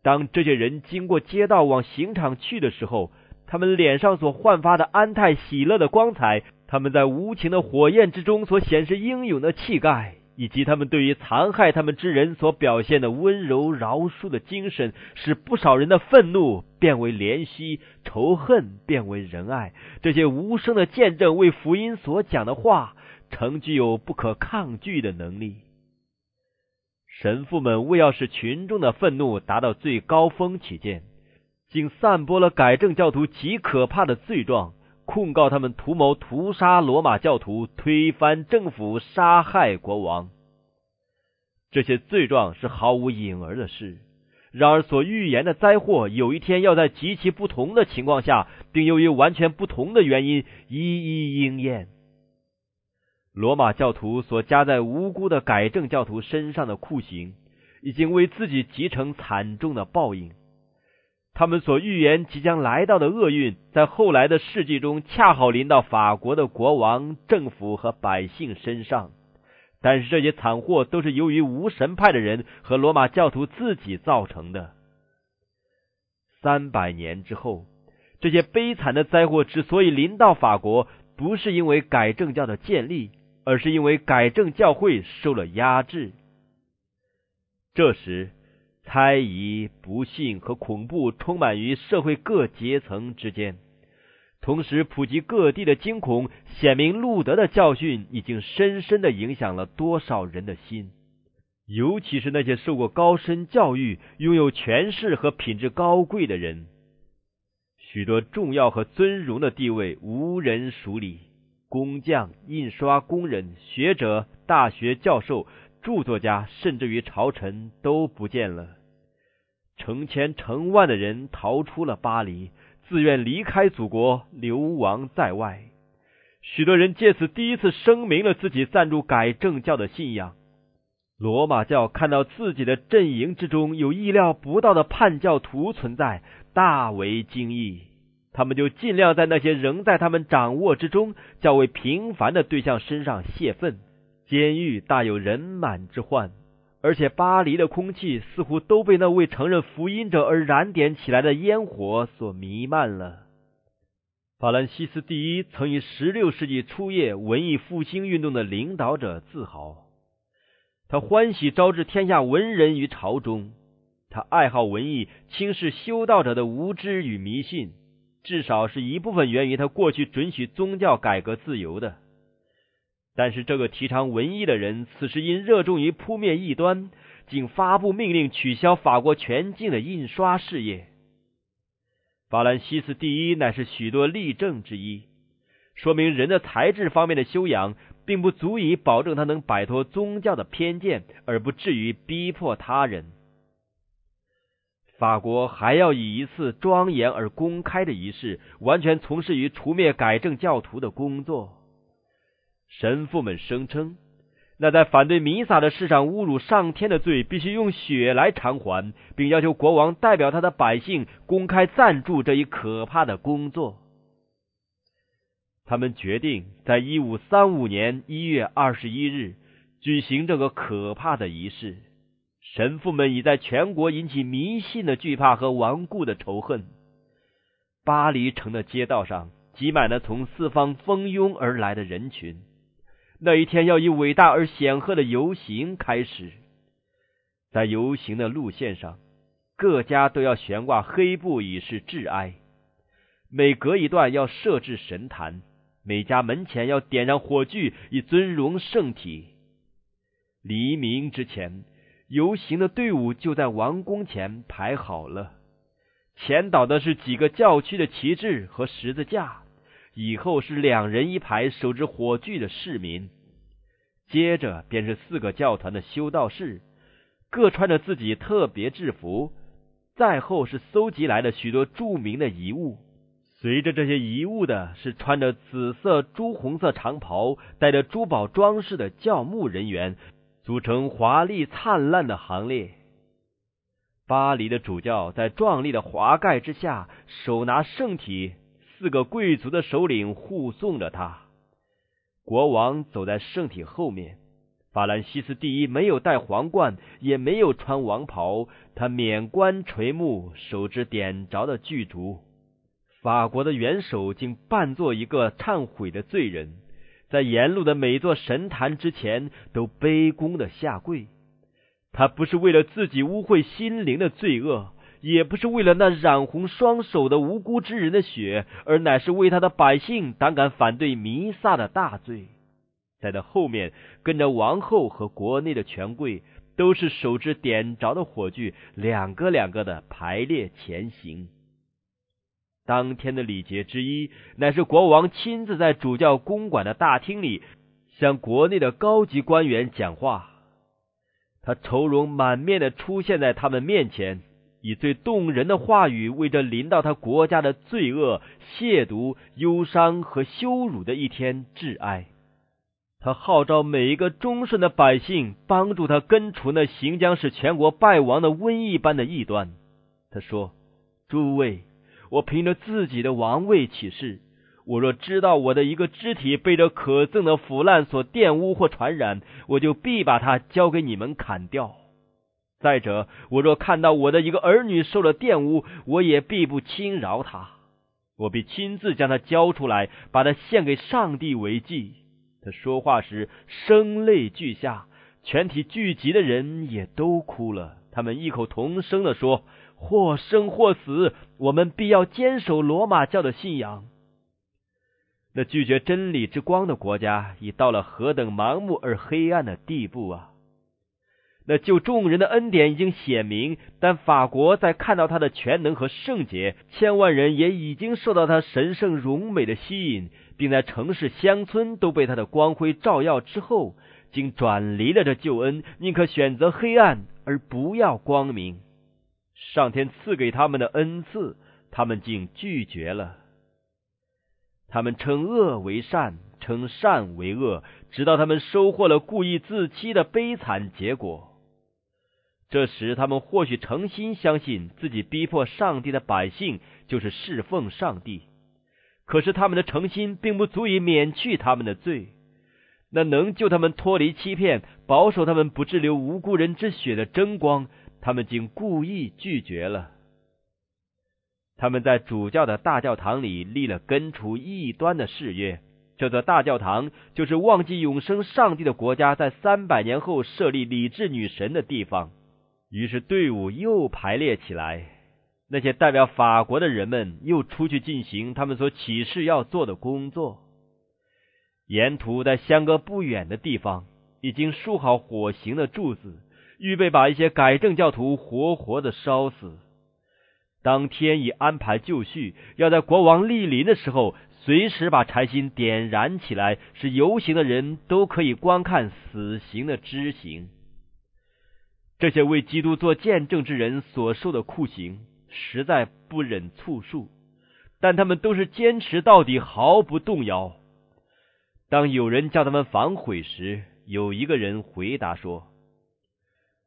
当这些人经过街道往刑场去的时候，他们脸上所焕发的安泰喜乐的光彩，他们在无情的火焰之中所显示英勇的气概。以及他们对于残害他们之人所表现的温柔饶恕的精神，使不少人的愤怒变为怜惜，仇恨变为仁爱。这些无声的见证为福音所讲的话，曾具有不可抗拒的能力。神父们为要使群众的愤怒达到最高峰起见，竟散播了改正教徒极可怕的罪状。控告他们图谋屠杀罗马教徒、推翻政府、杀害国王，这些罪状是毫无影儿的事。然而，所预言的灾祸有一天要在极其不同的情况下，并由于完全不同的原因一一应验。罗马教徒所加在无辜的改正教徒身上的酷刑，已经为自己集成惨重的报应。他们所预言即将来到的厄运，在后来的世纪中恰好临到法国的国王、政府和百姓身上。但是这些惨祸都是由于无神派的人和罗马教徒自己造成的。三百年之后，这些悲惨的灾祸之所以临到法国，不是因为改正教的建立，而是因为改正教会受了压制。这时。猜疑、不幸和恐怖充满于社会各阶层之间，同时普及各地的惊恐，显明路德的教训已经深深的影响了多少人的心，尤其是那些受过高深教育、拥有权势和品质高贵的人，许多重要和尊荣的地位无人署理，工匠、印刷工人、学者、大学教授。著作家甚至于朝臣都不见了，成千成万的人逃出了巴黎，自愿离开祖国，流亡在外。许多人借此第一次声明了自己赞助改正教的信仰。罗马教看到自己的阵营之中有意料不到的叛教徒存在，大为惊异。他们就尽量在那些仍在他们掌握之中较为平凡的对象身上泄愤。监狱大有人满之患，而且巴黎的空气似乎都被那位承认福音者而燃点起来的烟火所弥漫了。法兰西斯第一曾以十六世纪初叶文艺复兴运动的领导者自豪，他欢喜招致天下文人于朝中，他爱好文艺，轻视修道者的无知与迷信。至少是一部分源于他过去准许宗教改革自由的，但是这个提倡文艺的人，此时因热衷于扑灭异端，竟发布命令取消法国全境的印刷事业。法兰西斯第一乃是许多例证之一，说明人的才智方面的修养，并不足以保证他能摆脱宗教的偏见，而不至于逼迫他人。法国还要以一次庄严而公开的仪式，完全从事于除灭改正教徒的工作。神父们声称，那在反对弥撒的事上侮辱上天的罪，必须用血来偿还，并要求国王代表他的百姓公开赞助这一可怕的工作。他们决定在一五三五年一月二十一日举行这个可怕的仪式。神父们已在全国引起迷信的惧怕和顽固的仇恨。巴黎城的街道上挤满了从四方蜂拥而来的人群。那一天要以伟大而显赫的游行开始。在游行的路线上，各家都要悬挂黑布以示致哀。每隔一段要设置神坛，每家门前要点燃火炬以尊荣圣体。黎明之前。游行的队伍就在王宫前排好了，前导的是几个教区的旗帜和十字架，以后是两人一排手执火炬的市民，接着便是四个教团的修道士，各穿着自己特别制服，再后是搜集来的许多著名的遗物，随着这些遗物的是穿着紫色、朱红色长袍、带着珠宝装饰的教牧人员。组成华丽灿烂的行列。巴黎的主教在壮丽的华盖之下，手拿圣体，四个贵族的首领护送着他。国王走在圣体后面。法兰西斯第一没有戴皇冠，也没有穿王袍，他免冠垂目，手执点着的巨烛。法国的元首竟扮作一个忏悔的罪人。在沿路的每座神坛之前，都卑躬的下跪。他不是为了自己污秽心灵的罪恶，也不是为了那染红双手的无辜之人的血，而乃是为他的百姓胆敢反对弥撒的大罪。在他后面跟着王后和国内的权贵，都是手持点着的火炬，两个两个的排列前行。当天的礼节之一，乃是国王亲自在主教公馆的大厅里向国内的高级官员讲话。他愁容满面的出现在他们面前，以最动人的话语为这临到他国家的罪恶、亵渎、忧伤和羞辱的一天致哀。他号召每一个忠顺的百姓帮助他根除那行将使全国败亡的瘟疫般的异端。他说：“诸位。”我凭着自己的王位起誓，我若知道我的一个肢体被这可憎的腐烂所玷污或传染，我就必把它交给你们砍掉。再者，我若看到我的一个儿女受了玷污，我也必不轻饶他，我必亲自将他交出来，把他献给上帝为祭。他说话时声泪俱下，全体聚集的人也都哭了，他们异口同声的说。或生或死，我们必要坚守罗马教的信仰。那拒绝真理之光的国家，已到了何等盲目而黑暗的地步啊！那救众人的恩典已经显明，但法国在看到他的全能和圣洁，千万人也已经受到他神圣荣美的吸引，并在城市乡村都被他的光辉照耀之后，竟转离了这救恩，宁可选择黑暗而不要光明。上天赐给他们的恩赐，他们竟拒绝了。他们称恶为善，称善为恶，直到他们收获了故意自欺的悲惨结果。这时，他们或许诚心相信自己逼迫上帝的百姓就是侍奉上帝，可是他们的诚心并不足以免去他们的罪。那能救他们脱离欺骗、保守他们不滞留无辜人之血的真光，他们竟故意拒绝了。他们在主教的大教堂里立了根除异端的誓约。这座大教堂就是忘记永生上帝的国家在三百年后设立理智女神的地方。于是队伍又排列起来，那些代表法国的人们又出去进行他们所启示要做的工作。沿途在相隔不远的地方，已经竖好火刑的柱子，预备把一些改正教徒活活的烧死。当天已安排就绪，要在国王莅临的时候，随时把柴薪点燃起来，使游行的人都可以观看死刑的执行。这些为基督做见证之人所受的酷刑，实在不忍促述，但他们都是坚持到底，毫不动摇。当有人叫他们反悔时，有一个人回答说：“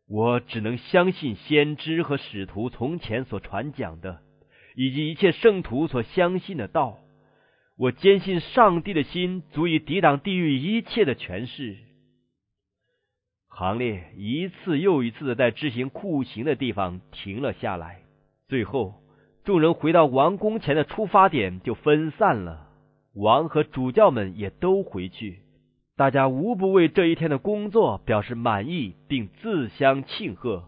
我只能相信先知和使徒从前所传讲的，以及一切圣徒所相信的道。我坚信上帝的心足以抵挡地狱一切的权势。”行列一次又一次的在执行酷刑的地方停了下来，最后众人回到王宫前的出发点就分散了。王和主教们也都回去，大家无不为这一天的工作表示满意，并自相庆贺，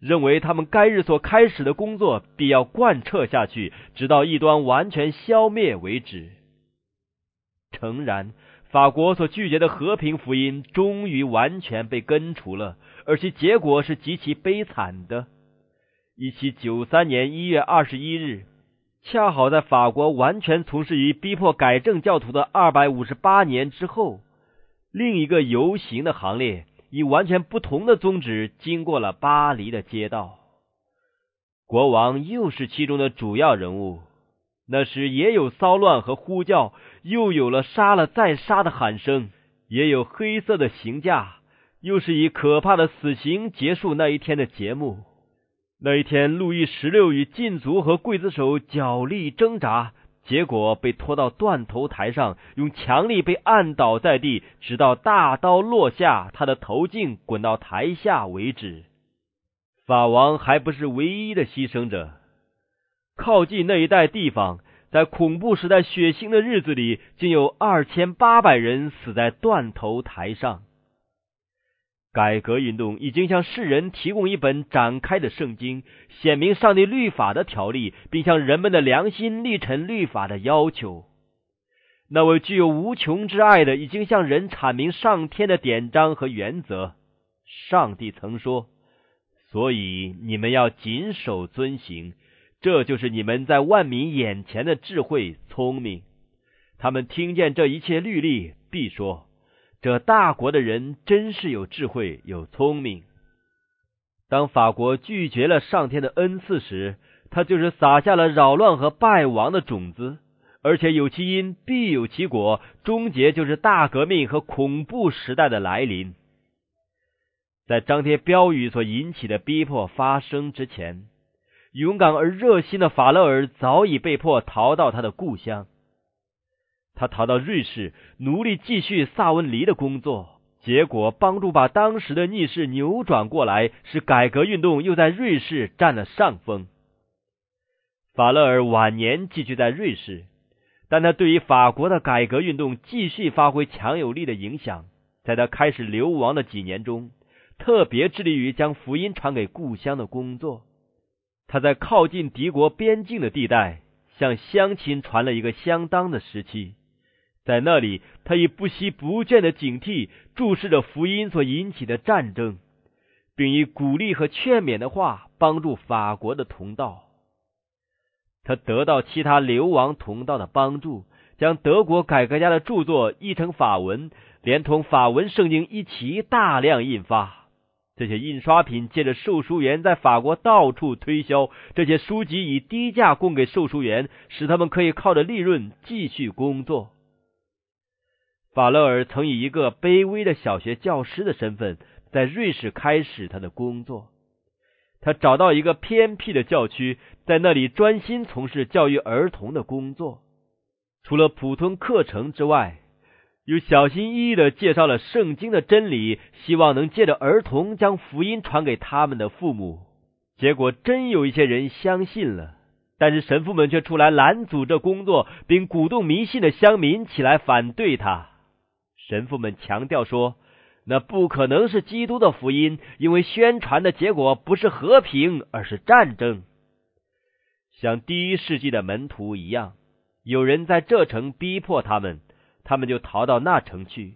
认为他们该日所开始的工作必要贯彻下去，直到异端完全消灭为止。诚然，法国所拒绝的和平福音终于完全被根除了，而其结果是极其悲惨的。一七九三年一月二十一日。恰好在法国完全从事于逼迫改正教徒的二百五十八年之后，另一个游行的行列以完全不同的宗旨经过了巴黎的街道。国王又是其中的主要人物。那时也有骚乱和呼叫，又有了杀了再杀的喊声，也有黑色的刑架，又是以可怕的死刑结束那一天的节目。那一天，路易十六与禁足和刽子手角力挣扎，结果被拖到断头台上，用强力被按倒在地，直到大刀落下，他的头颈滚到台下为止。法王还不是唯一的牺牲者，靠近那一带地方，在恐怖时代血腥的日子里，竟有二千八百人死在断头台上。改革运动已经向世人提供一本展开的圣经，显明上帝律法的条例，并向人们的良心立成律法的要求。那位具有无穷之爱的，已经向人阐明上天的典章和原则。上帝曾说：“所以你们要谨守遵行，这就是你们在万民眼前的智慧聪明。”他们听见这一切律例，必说。这大国的人真是有智慧、有聪明。当法国拒绝了上天的恩赐时，他就是撒下了扰乱和败亡的种子，而且有其因必有其果，终结就是大革命和恐怖时代的来临。在张贴标语所引起的逼迫发生之前，勇敢而热心的法勒尔早已被迫逃到他的故乡。他逃到瑞士，努力继续萨文黎的工作，结果帮助把当时的逆势扭转过来，使改革运动又在瑞士占了上风。法勒尔晚年寄居在瑞士，但他对于法国的改革运动继续发挥强有力的影响。在他开始流亡的几年中，特别致力于将福音传给故乡的工作。他在靠近敌国边境的地带，向乡亲传了一个相当的时期。在那里，他以不息不倦的警惕注视着福音所引起的战争，并以鼓励和劝勉的话帮助法国的同道。他得到其他流亡同道的帮助，将德国改革家的著作译成法文，连同法文圣经一起大量印发。这些印刷品借着售书员在法国到处推销，这些书籍以低价供给售书员，使他们可以靠着利润继续工作。法勒尔曾以一个卑微的小学教师的身份，在瑞士开始他的工作。他找到一个偏僻的教区，在那里专心从事教育儿童的工作。除了普通课程之外，又小心翼翼的介绍了圣经的真理，希望能借着儿童将福音传给他们的父母。结果真有一些人相信了，但是神父们却出来拦阻这工作，并鼓动迷信的乡民起来反对他。神父们强调说。那不可能是基督的福音，因为宣传的结果不是和平，而是战争。像第一世纪的门徒一样，有人在这城逼迫他们，他们就逃到那城去。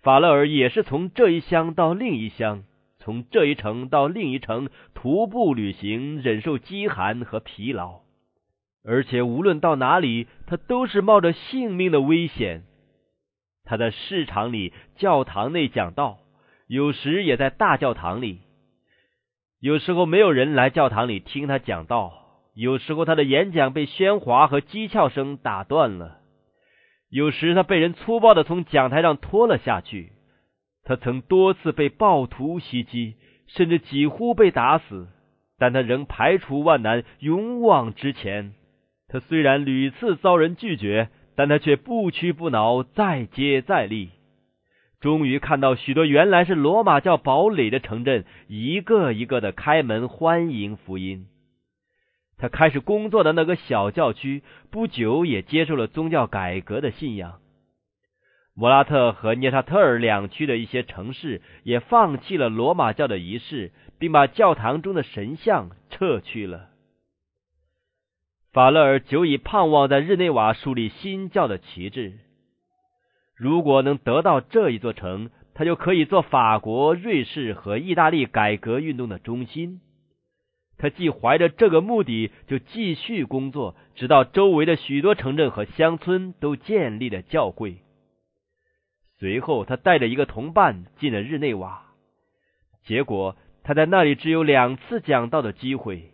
法勒尔也是从这一乡到另一乡，从这一城到另一城徒步旅行，忍受饥寒和疲劳，而且无论到哪里，他都是冒着性命的危险。他在市场里、教堂内讲道，有时也在大教堂里。有时候没有人来教堂里听他讲道，有时候他的演讲被喧哗和讥诮声打断了。有时他被人粗暴的从讲台上拖了下去。他曾多次被暴徒袭击，甚至几乎被打死，但他仍排除万难，勇往直前。他虽然屡次遭人拒绝。但他却不屈不挠，再接再厉，终于看到许多原来是罗马教堡垒的城镇，一个一个的开门欢迎福音。他开始工作的那个小教区，不久也接受了宗教改革的信仰。摩拉特和涅沙特尔两区的一些城市也放弃了罗马教的仪式，并把教堂中的神像撤去了。法勒尔久已盼望在日内瓦树立新教的旗帜。如果能得到这一座城，他就可以做法国、瑞士和意大利改革运动的中心。他既怀着这个目的，就继续工作，直到周围的许多城镇和乡村都建立了教会。随后，他带着一个同伴进了日内瓦。结果，他在那里只有两次讲道的机会。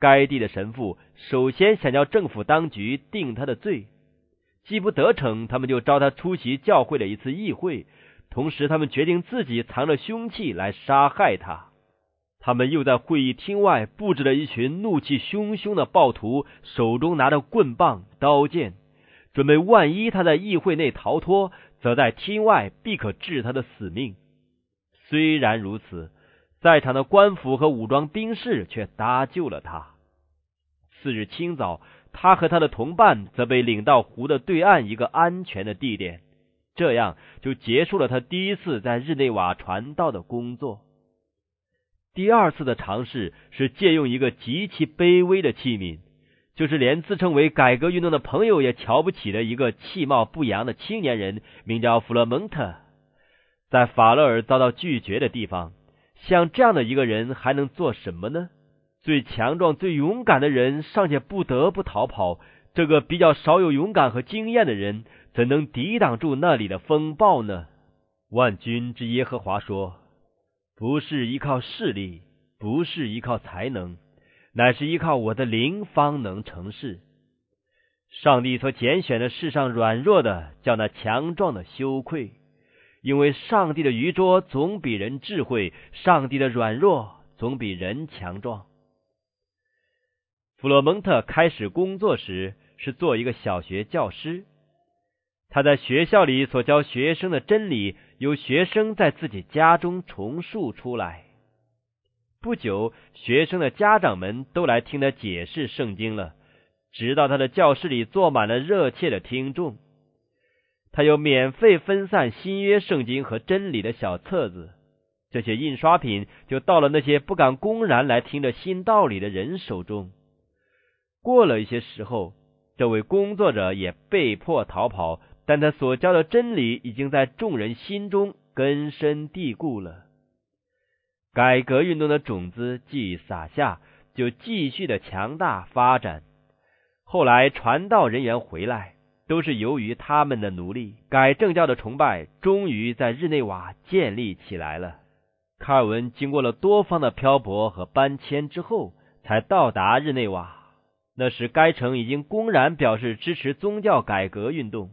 该地的神父首先想叫政府当局定他的罪，既不得逞，他们就召他出席教会的一次议会。同时，他们决定自己藏着凶器来杀害他。他们又在会议厅外布置了一群怒气汹汹的暴徒，手中拿着棍棒、刀剑，准备万一他在议会内逃脱，则在厅外必可治他的死命。虽然如此，在场的官府和武装兵士却搭救了他。次日清早，他和他的同伴则被领到湖的对岸一个安全的地点，这样就结束了他第一次在日内瓦传道的工作。第二次的尝试是借用一个极其卑微的器皿，就是连自称为改革运动的朋友也瞧不起的一个气貌不扬的青年人，名叫弗勒蒙特。在法勒尔遭到拒绝的地方，像这样的一个人还能做什么呢？最强壮、最勇敢的人尚且不得不逃跑，这个比较少有勇敢和经验的人怎能抵挡住那里的风暴呢？万军之耶和华说：“不是依靠势力，不是依靠才能，乃是依靠我的灵方能成事。上帝所拣选的世上软弱的，叫那强壮的羞愧，因为上帝的愚拙总比人智慧，上帝的软弱总比人强壮。”弗洛蒙特开始工作时是做一个小学教师，他在学校里所教学生的真理，由学生在自己家中重述出来。不久，学生的家长们都来听他解释圣经了，直到他的教室里坐满了热切的听众。他又免费分散新约圣经和真理的小册子，这些印刷品就到了那些不敢公然来听着新道理的人手中。过了一些时候，这位工作者也被迫逃跑，但他所教的真理已经在众人心中根深蒂固了。改革运动的种子既撒下，就继续的强大发展。后来传道人员回来，都是由于他们的努力，改正教的崇拜终于在日内瓦建立起来了。卡尔文经过了多方的漂泊和搬迁之后，才到达日内瓦。那时，该城已经公然表示支持宗教改革运动。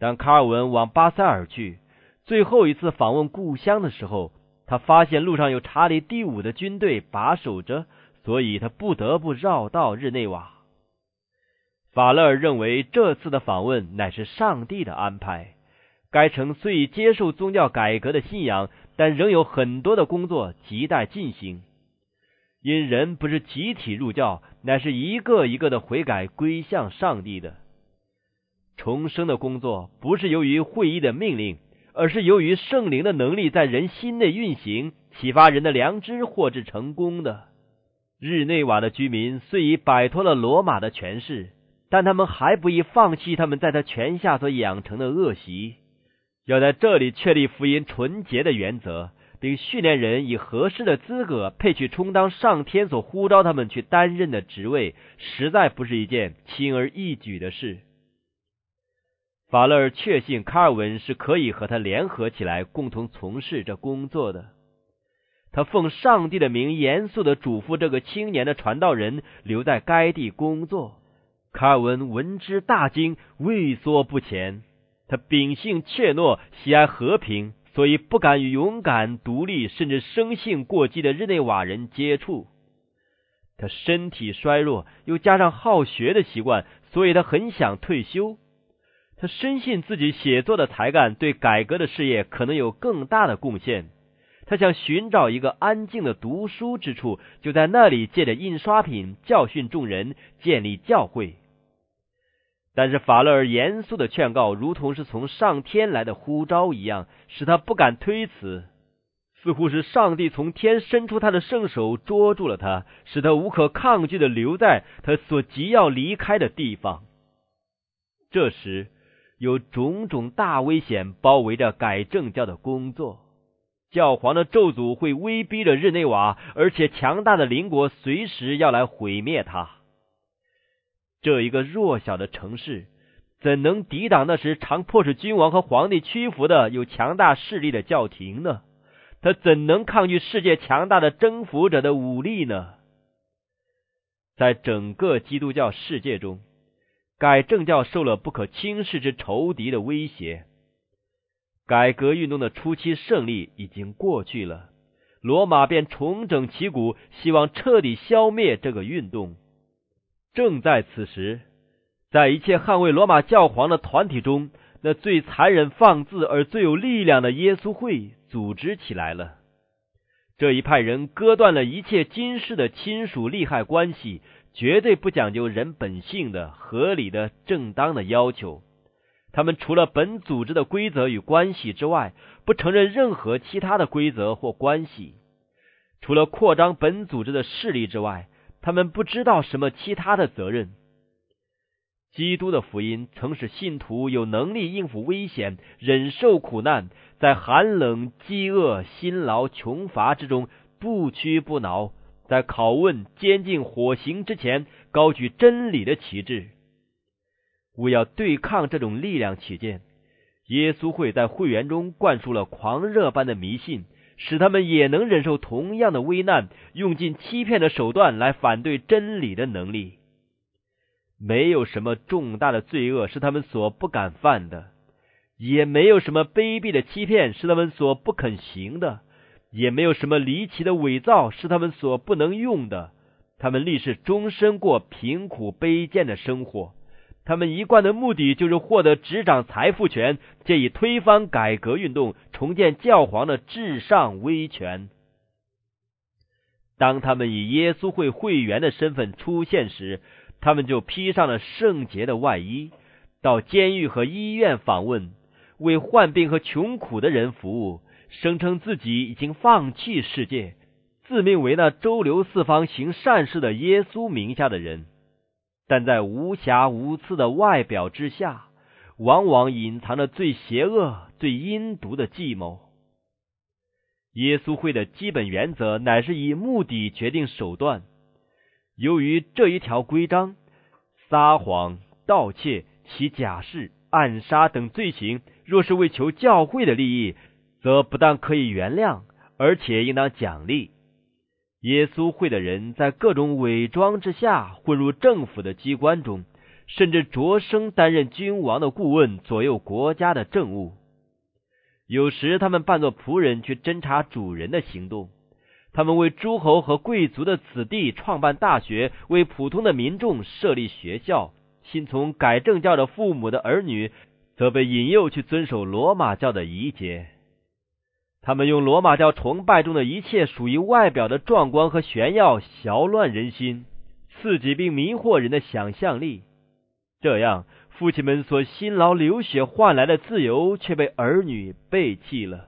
当卡尔文往巴塞尔去，最后一次访问故乡的时候，他发现路上有查理第五的军队把守着，所以他不得不绕道日内瓦。法勒尔认为这次的访问乃是上帝的安排。该城虽已接受宗教改革的信仰，但仍有很多的工作亟待进行。因人不是集体入教，乃是一个一个的悔改归向上帝的。重生的工作不是由于会议的命令。而是由于圣灵的能力在人心内运行，启发人的良知，获致成功的。日内瓦的居民虽已摆脱了罗马的权势，但他们还不易放弃他们在他权下所养成的恶习，要在这里确立福音纯洁的原则，并训练人以合适的资格配去充当上天所呼召他们去担任的职位，实在不是一件轻而易举的事。法勒尔确信卡尔文是可以和他联合起来，共同从事这工作的。他奉上帝的名，严肃的嘱咐这个青年的传道人留在该地工作。卡尔文闻之大惊，畏缩不前。他秉性怯懦，喜爱和平，所以不敢与勇敢、独立甚至生性过激的日内瓦人接触。他身体衰弱，又加上好学的习惯，所以他很想退休。他深信自己写作的才干对改革的事业可能有更大的贡献。他想寻找一个安静的读书之处，就在那里借着印刷品教训众人，建立教会。但是法勒尔严肃的劝告，如同是从上天来的呼召一样，使他不敢推辞。似乎是上帝从天伸出他的圣手，捉住了他，使他无可抗拒的留在他所急要离开的地方。这时。有种种大危险包围着改正教的工作，教皇的咒诅会威逼着日内瓦，而且强大的邻国随时要来毁灭他。这一个弱小的城市，怎能抵挡那时常迫使君王和皇帝屈服的有强大势力的教廷呢？他怎能抗拒世界强大的征服者的武力呢？在整个基督教世界中。改正教受了不可轻视之仇敌的威胁，改革运动的初期胜利已经过去了，罗马便重整旗鼓，希望彻底消灭这个运动。正在此时，在一切捍卫罗马教皇的团体中，那最残忍放肆而最有力量的耶稣会组织起来了。这一派人割断了一切今世的亲属利害关系。绝对不讲究人本性的合理的正当的要求。他们除了本组织的规则与关系之外，不承认任何其他的规则或关系。除了扩张本组织的势力之外，他们不知道什么其他的责任。基督的福音曾使信徒有能力应付危险、忍受苦难，在寒冷、饥饿、辛劳、穷乏之中不屈不挠。在拷问、监禁、火刑之前，高举真理的旗帜。为要对抗这种力量起见，耶稣会在会员中灌输了狂热般的迷信，使他们也能忍受同样的危难，用尽欺骗的手段来反对真理的能力。没有什么重大的罪恶是他们所不敢犯的，也没有什么卑鄙的欺骗是他们所不肯行的。也没有什么离奇的伪造是他们所不能用的。他们立誓终身过贫苦卑贱的生活。他们一贯的目的就是获得执掌财富权，借以推翻改革运动，重建教皇的至上威权。当他们以耶稣会会员的身份出现时，他们就披上了圣洁的外衣，到监狱和医院访问，为患病和穷苦的人服务。声称自己已经放弃世界，自命为那周流四方行善事的耶稣名下的人，但在无瑕无疵的外表之下，往往隐藏着最邪恶、最阴毒的计谋。耶稣会的基本原则乃是以目的决定手段。由于这一条规章，撒谎、盗窃、起假誓、暗杀等罪行，若是为求教会的利益。则不但可以原谅，而且应当奖励。耶稣会的人在各种伪装之下混入政府的机关中，甚至擢升担任君王的顾问，左右国家的政务。有时他们扮作仆人去侦查主人的行动。他们为诸侯和贵族的子弟创办大学，为普通的民众设立学校。信从改正教的父母的儿女，则被引诱去遵守罗马教的仪节。他们用罗马教崇拜中的一切属于外表的壮观和炫耀，搅乱人心，刺激并迷惑人的想象力。这样，父亲们所辛劳流血换来的自由，却被儿女背弃了。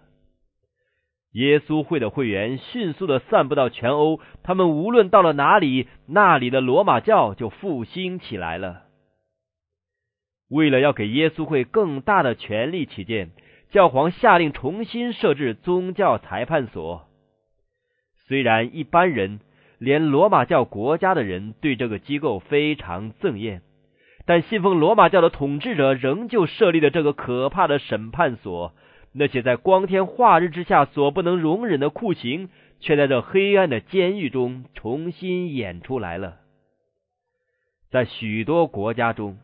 耶稣会的会员迅速的散布到全欧，他们无论到了哪里，那里的罗马教就复兴起来了。为了要给耶稣会更大的权力起见，教皇下令重新设置宗教裁判所。虽然一般人，连罗马教国家的人对这个机构非常憎厌，但信奉罗马教的统治者仍旧设立了这个可怕的审判所。那些在光天化日之下所不能容忍的酷刑，却在这黑暗的监狱中重新演出来了。在许多国家中，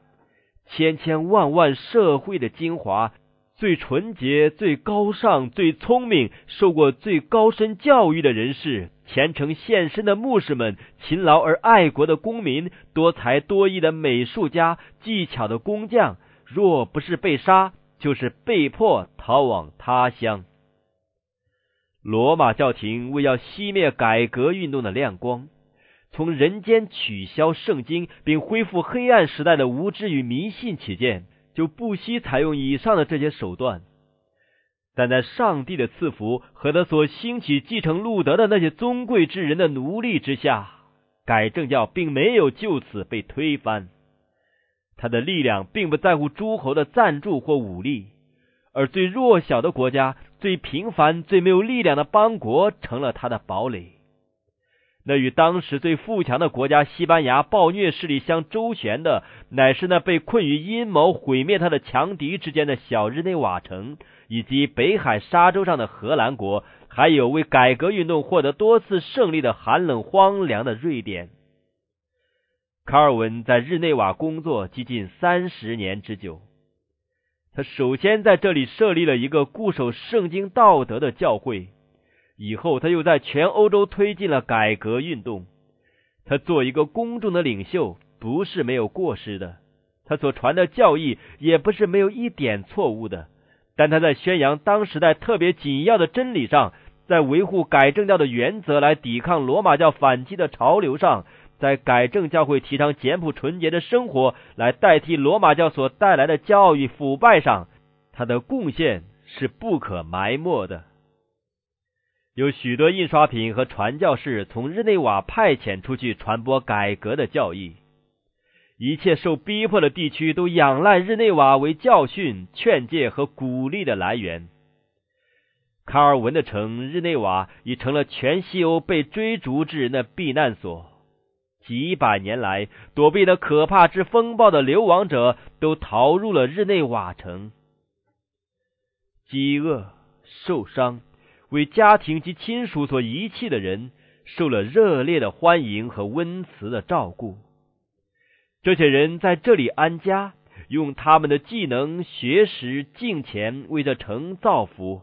千千万万社会的精华、最纯洁、最高尚、最聪明、受过最高深教育的人士、虔诚献身的牧师们、勤劳而爱国的公民、多才多艺的美术家、技巧的工匠，若不是被杀，就是被迫逃往他乡。罗马教廷为要熄灭改革运动的亮光，从人间取消圣经，并恢复黑暗时代的无知与迷信起见，就不惜采用以上的这些手段。但在上帝的赐福和他所兴起继承路德的那些尊贵之人的奴隶之下，改正教并没有就此被推翻。他的力量并不在乎诸侯的赞助或武力，而最弱小的国家、最平凡、最没有力量的邦国成了他的堡垒。那与当时最富强的国家西班牙暴虐势力相周旋的，乃是那被困于阴谋毁灭他的强敌之间的小日内瓦城，以及北海沙洲上的荷兰国，还有为改革运动获得多次胜利的寒冷荒凉的瑞典。卡尔文在日内瓦工作接近三十年之久。他首先在这里设立了一个固守圣经道德的教会，以后他又在全欧洲推进了改革运动。他做一个公众的领袖，不是没有过失的；他所传的教义也不是没有一点错误的。但他在宣扬当时代特别紧要的真理上，在维护改正教的原则来抵抗罗马教反击的潮流上。在改正教会提倡简朴纯洁的生活，来代替罗马教所带来的教育腐败上，他的贡献是不可埋没的。有许多印刷品和传教士从日内瓦派遣出去传播改革的教义，一切受逼迫的地区都仰赖日内瓦为教训、劝诫和鼓励的来源。卡尔文的城日内瓦已成了全西欧被追逐之人的避难所。几百年来，躲避那可怕之风暴的流亡者都逃入了日内瓦城。饥饿、受伤、为家庭及亲属所遗弃的人，受了热烈的欢迎和温慈的照顾。这些人在这里安家，用他们的技能、学识、金钱为这城造福。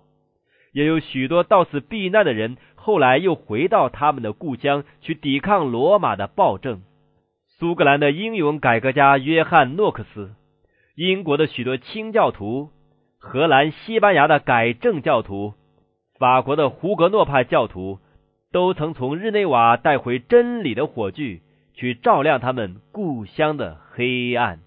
也有许多到此避难的人。后来又回到他们的故乡去抵抗罗马的暴政。苏格兰的英勇改革家约翰诺克斯，英国的许多清教徒，荷兰、西班牙的改正教徒，法国的胡格诺派教徒，都曾从日内瓦带回真理的火炬，去照亮他们故乡的黑暗。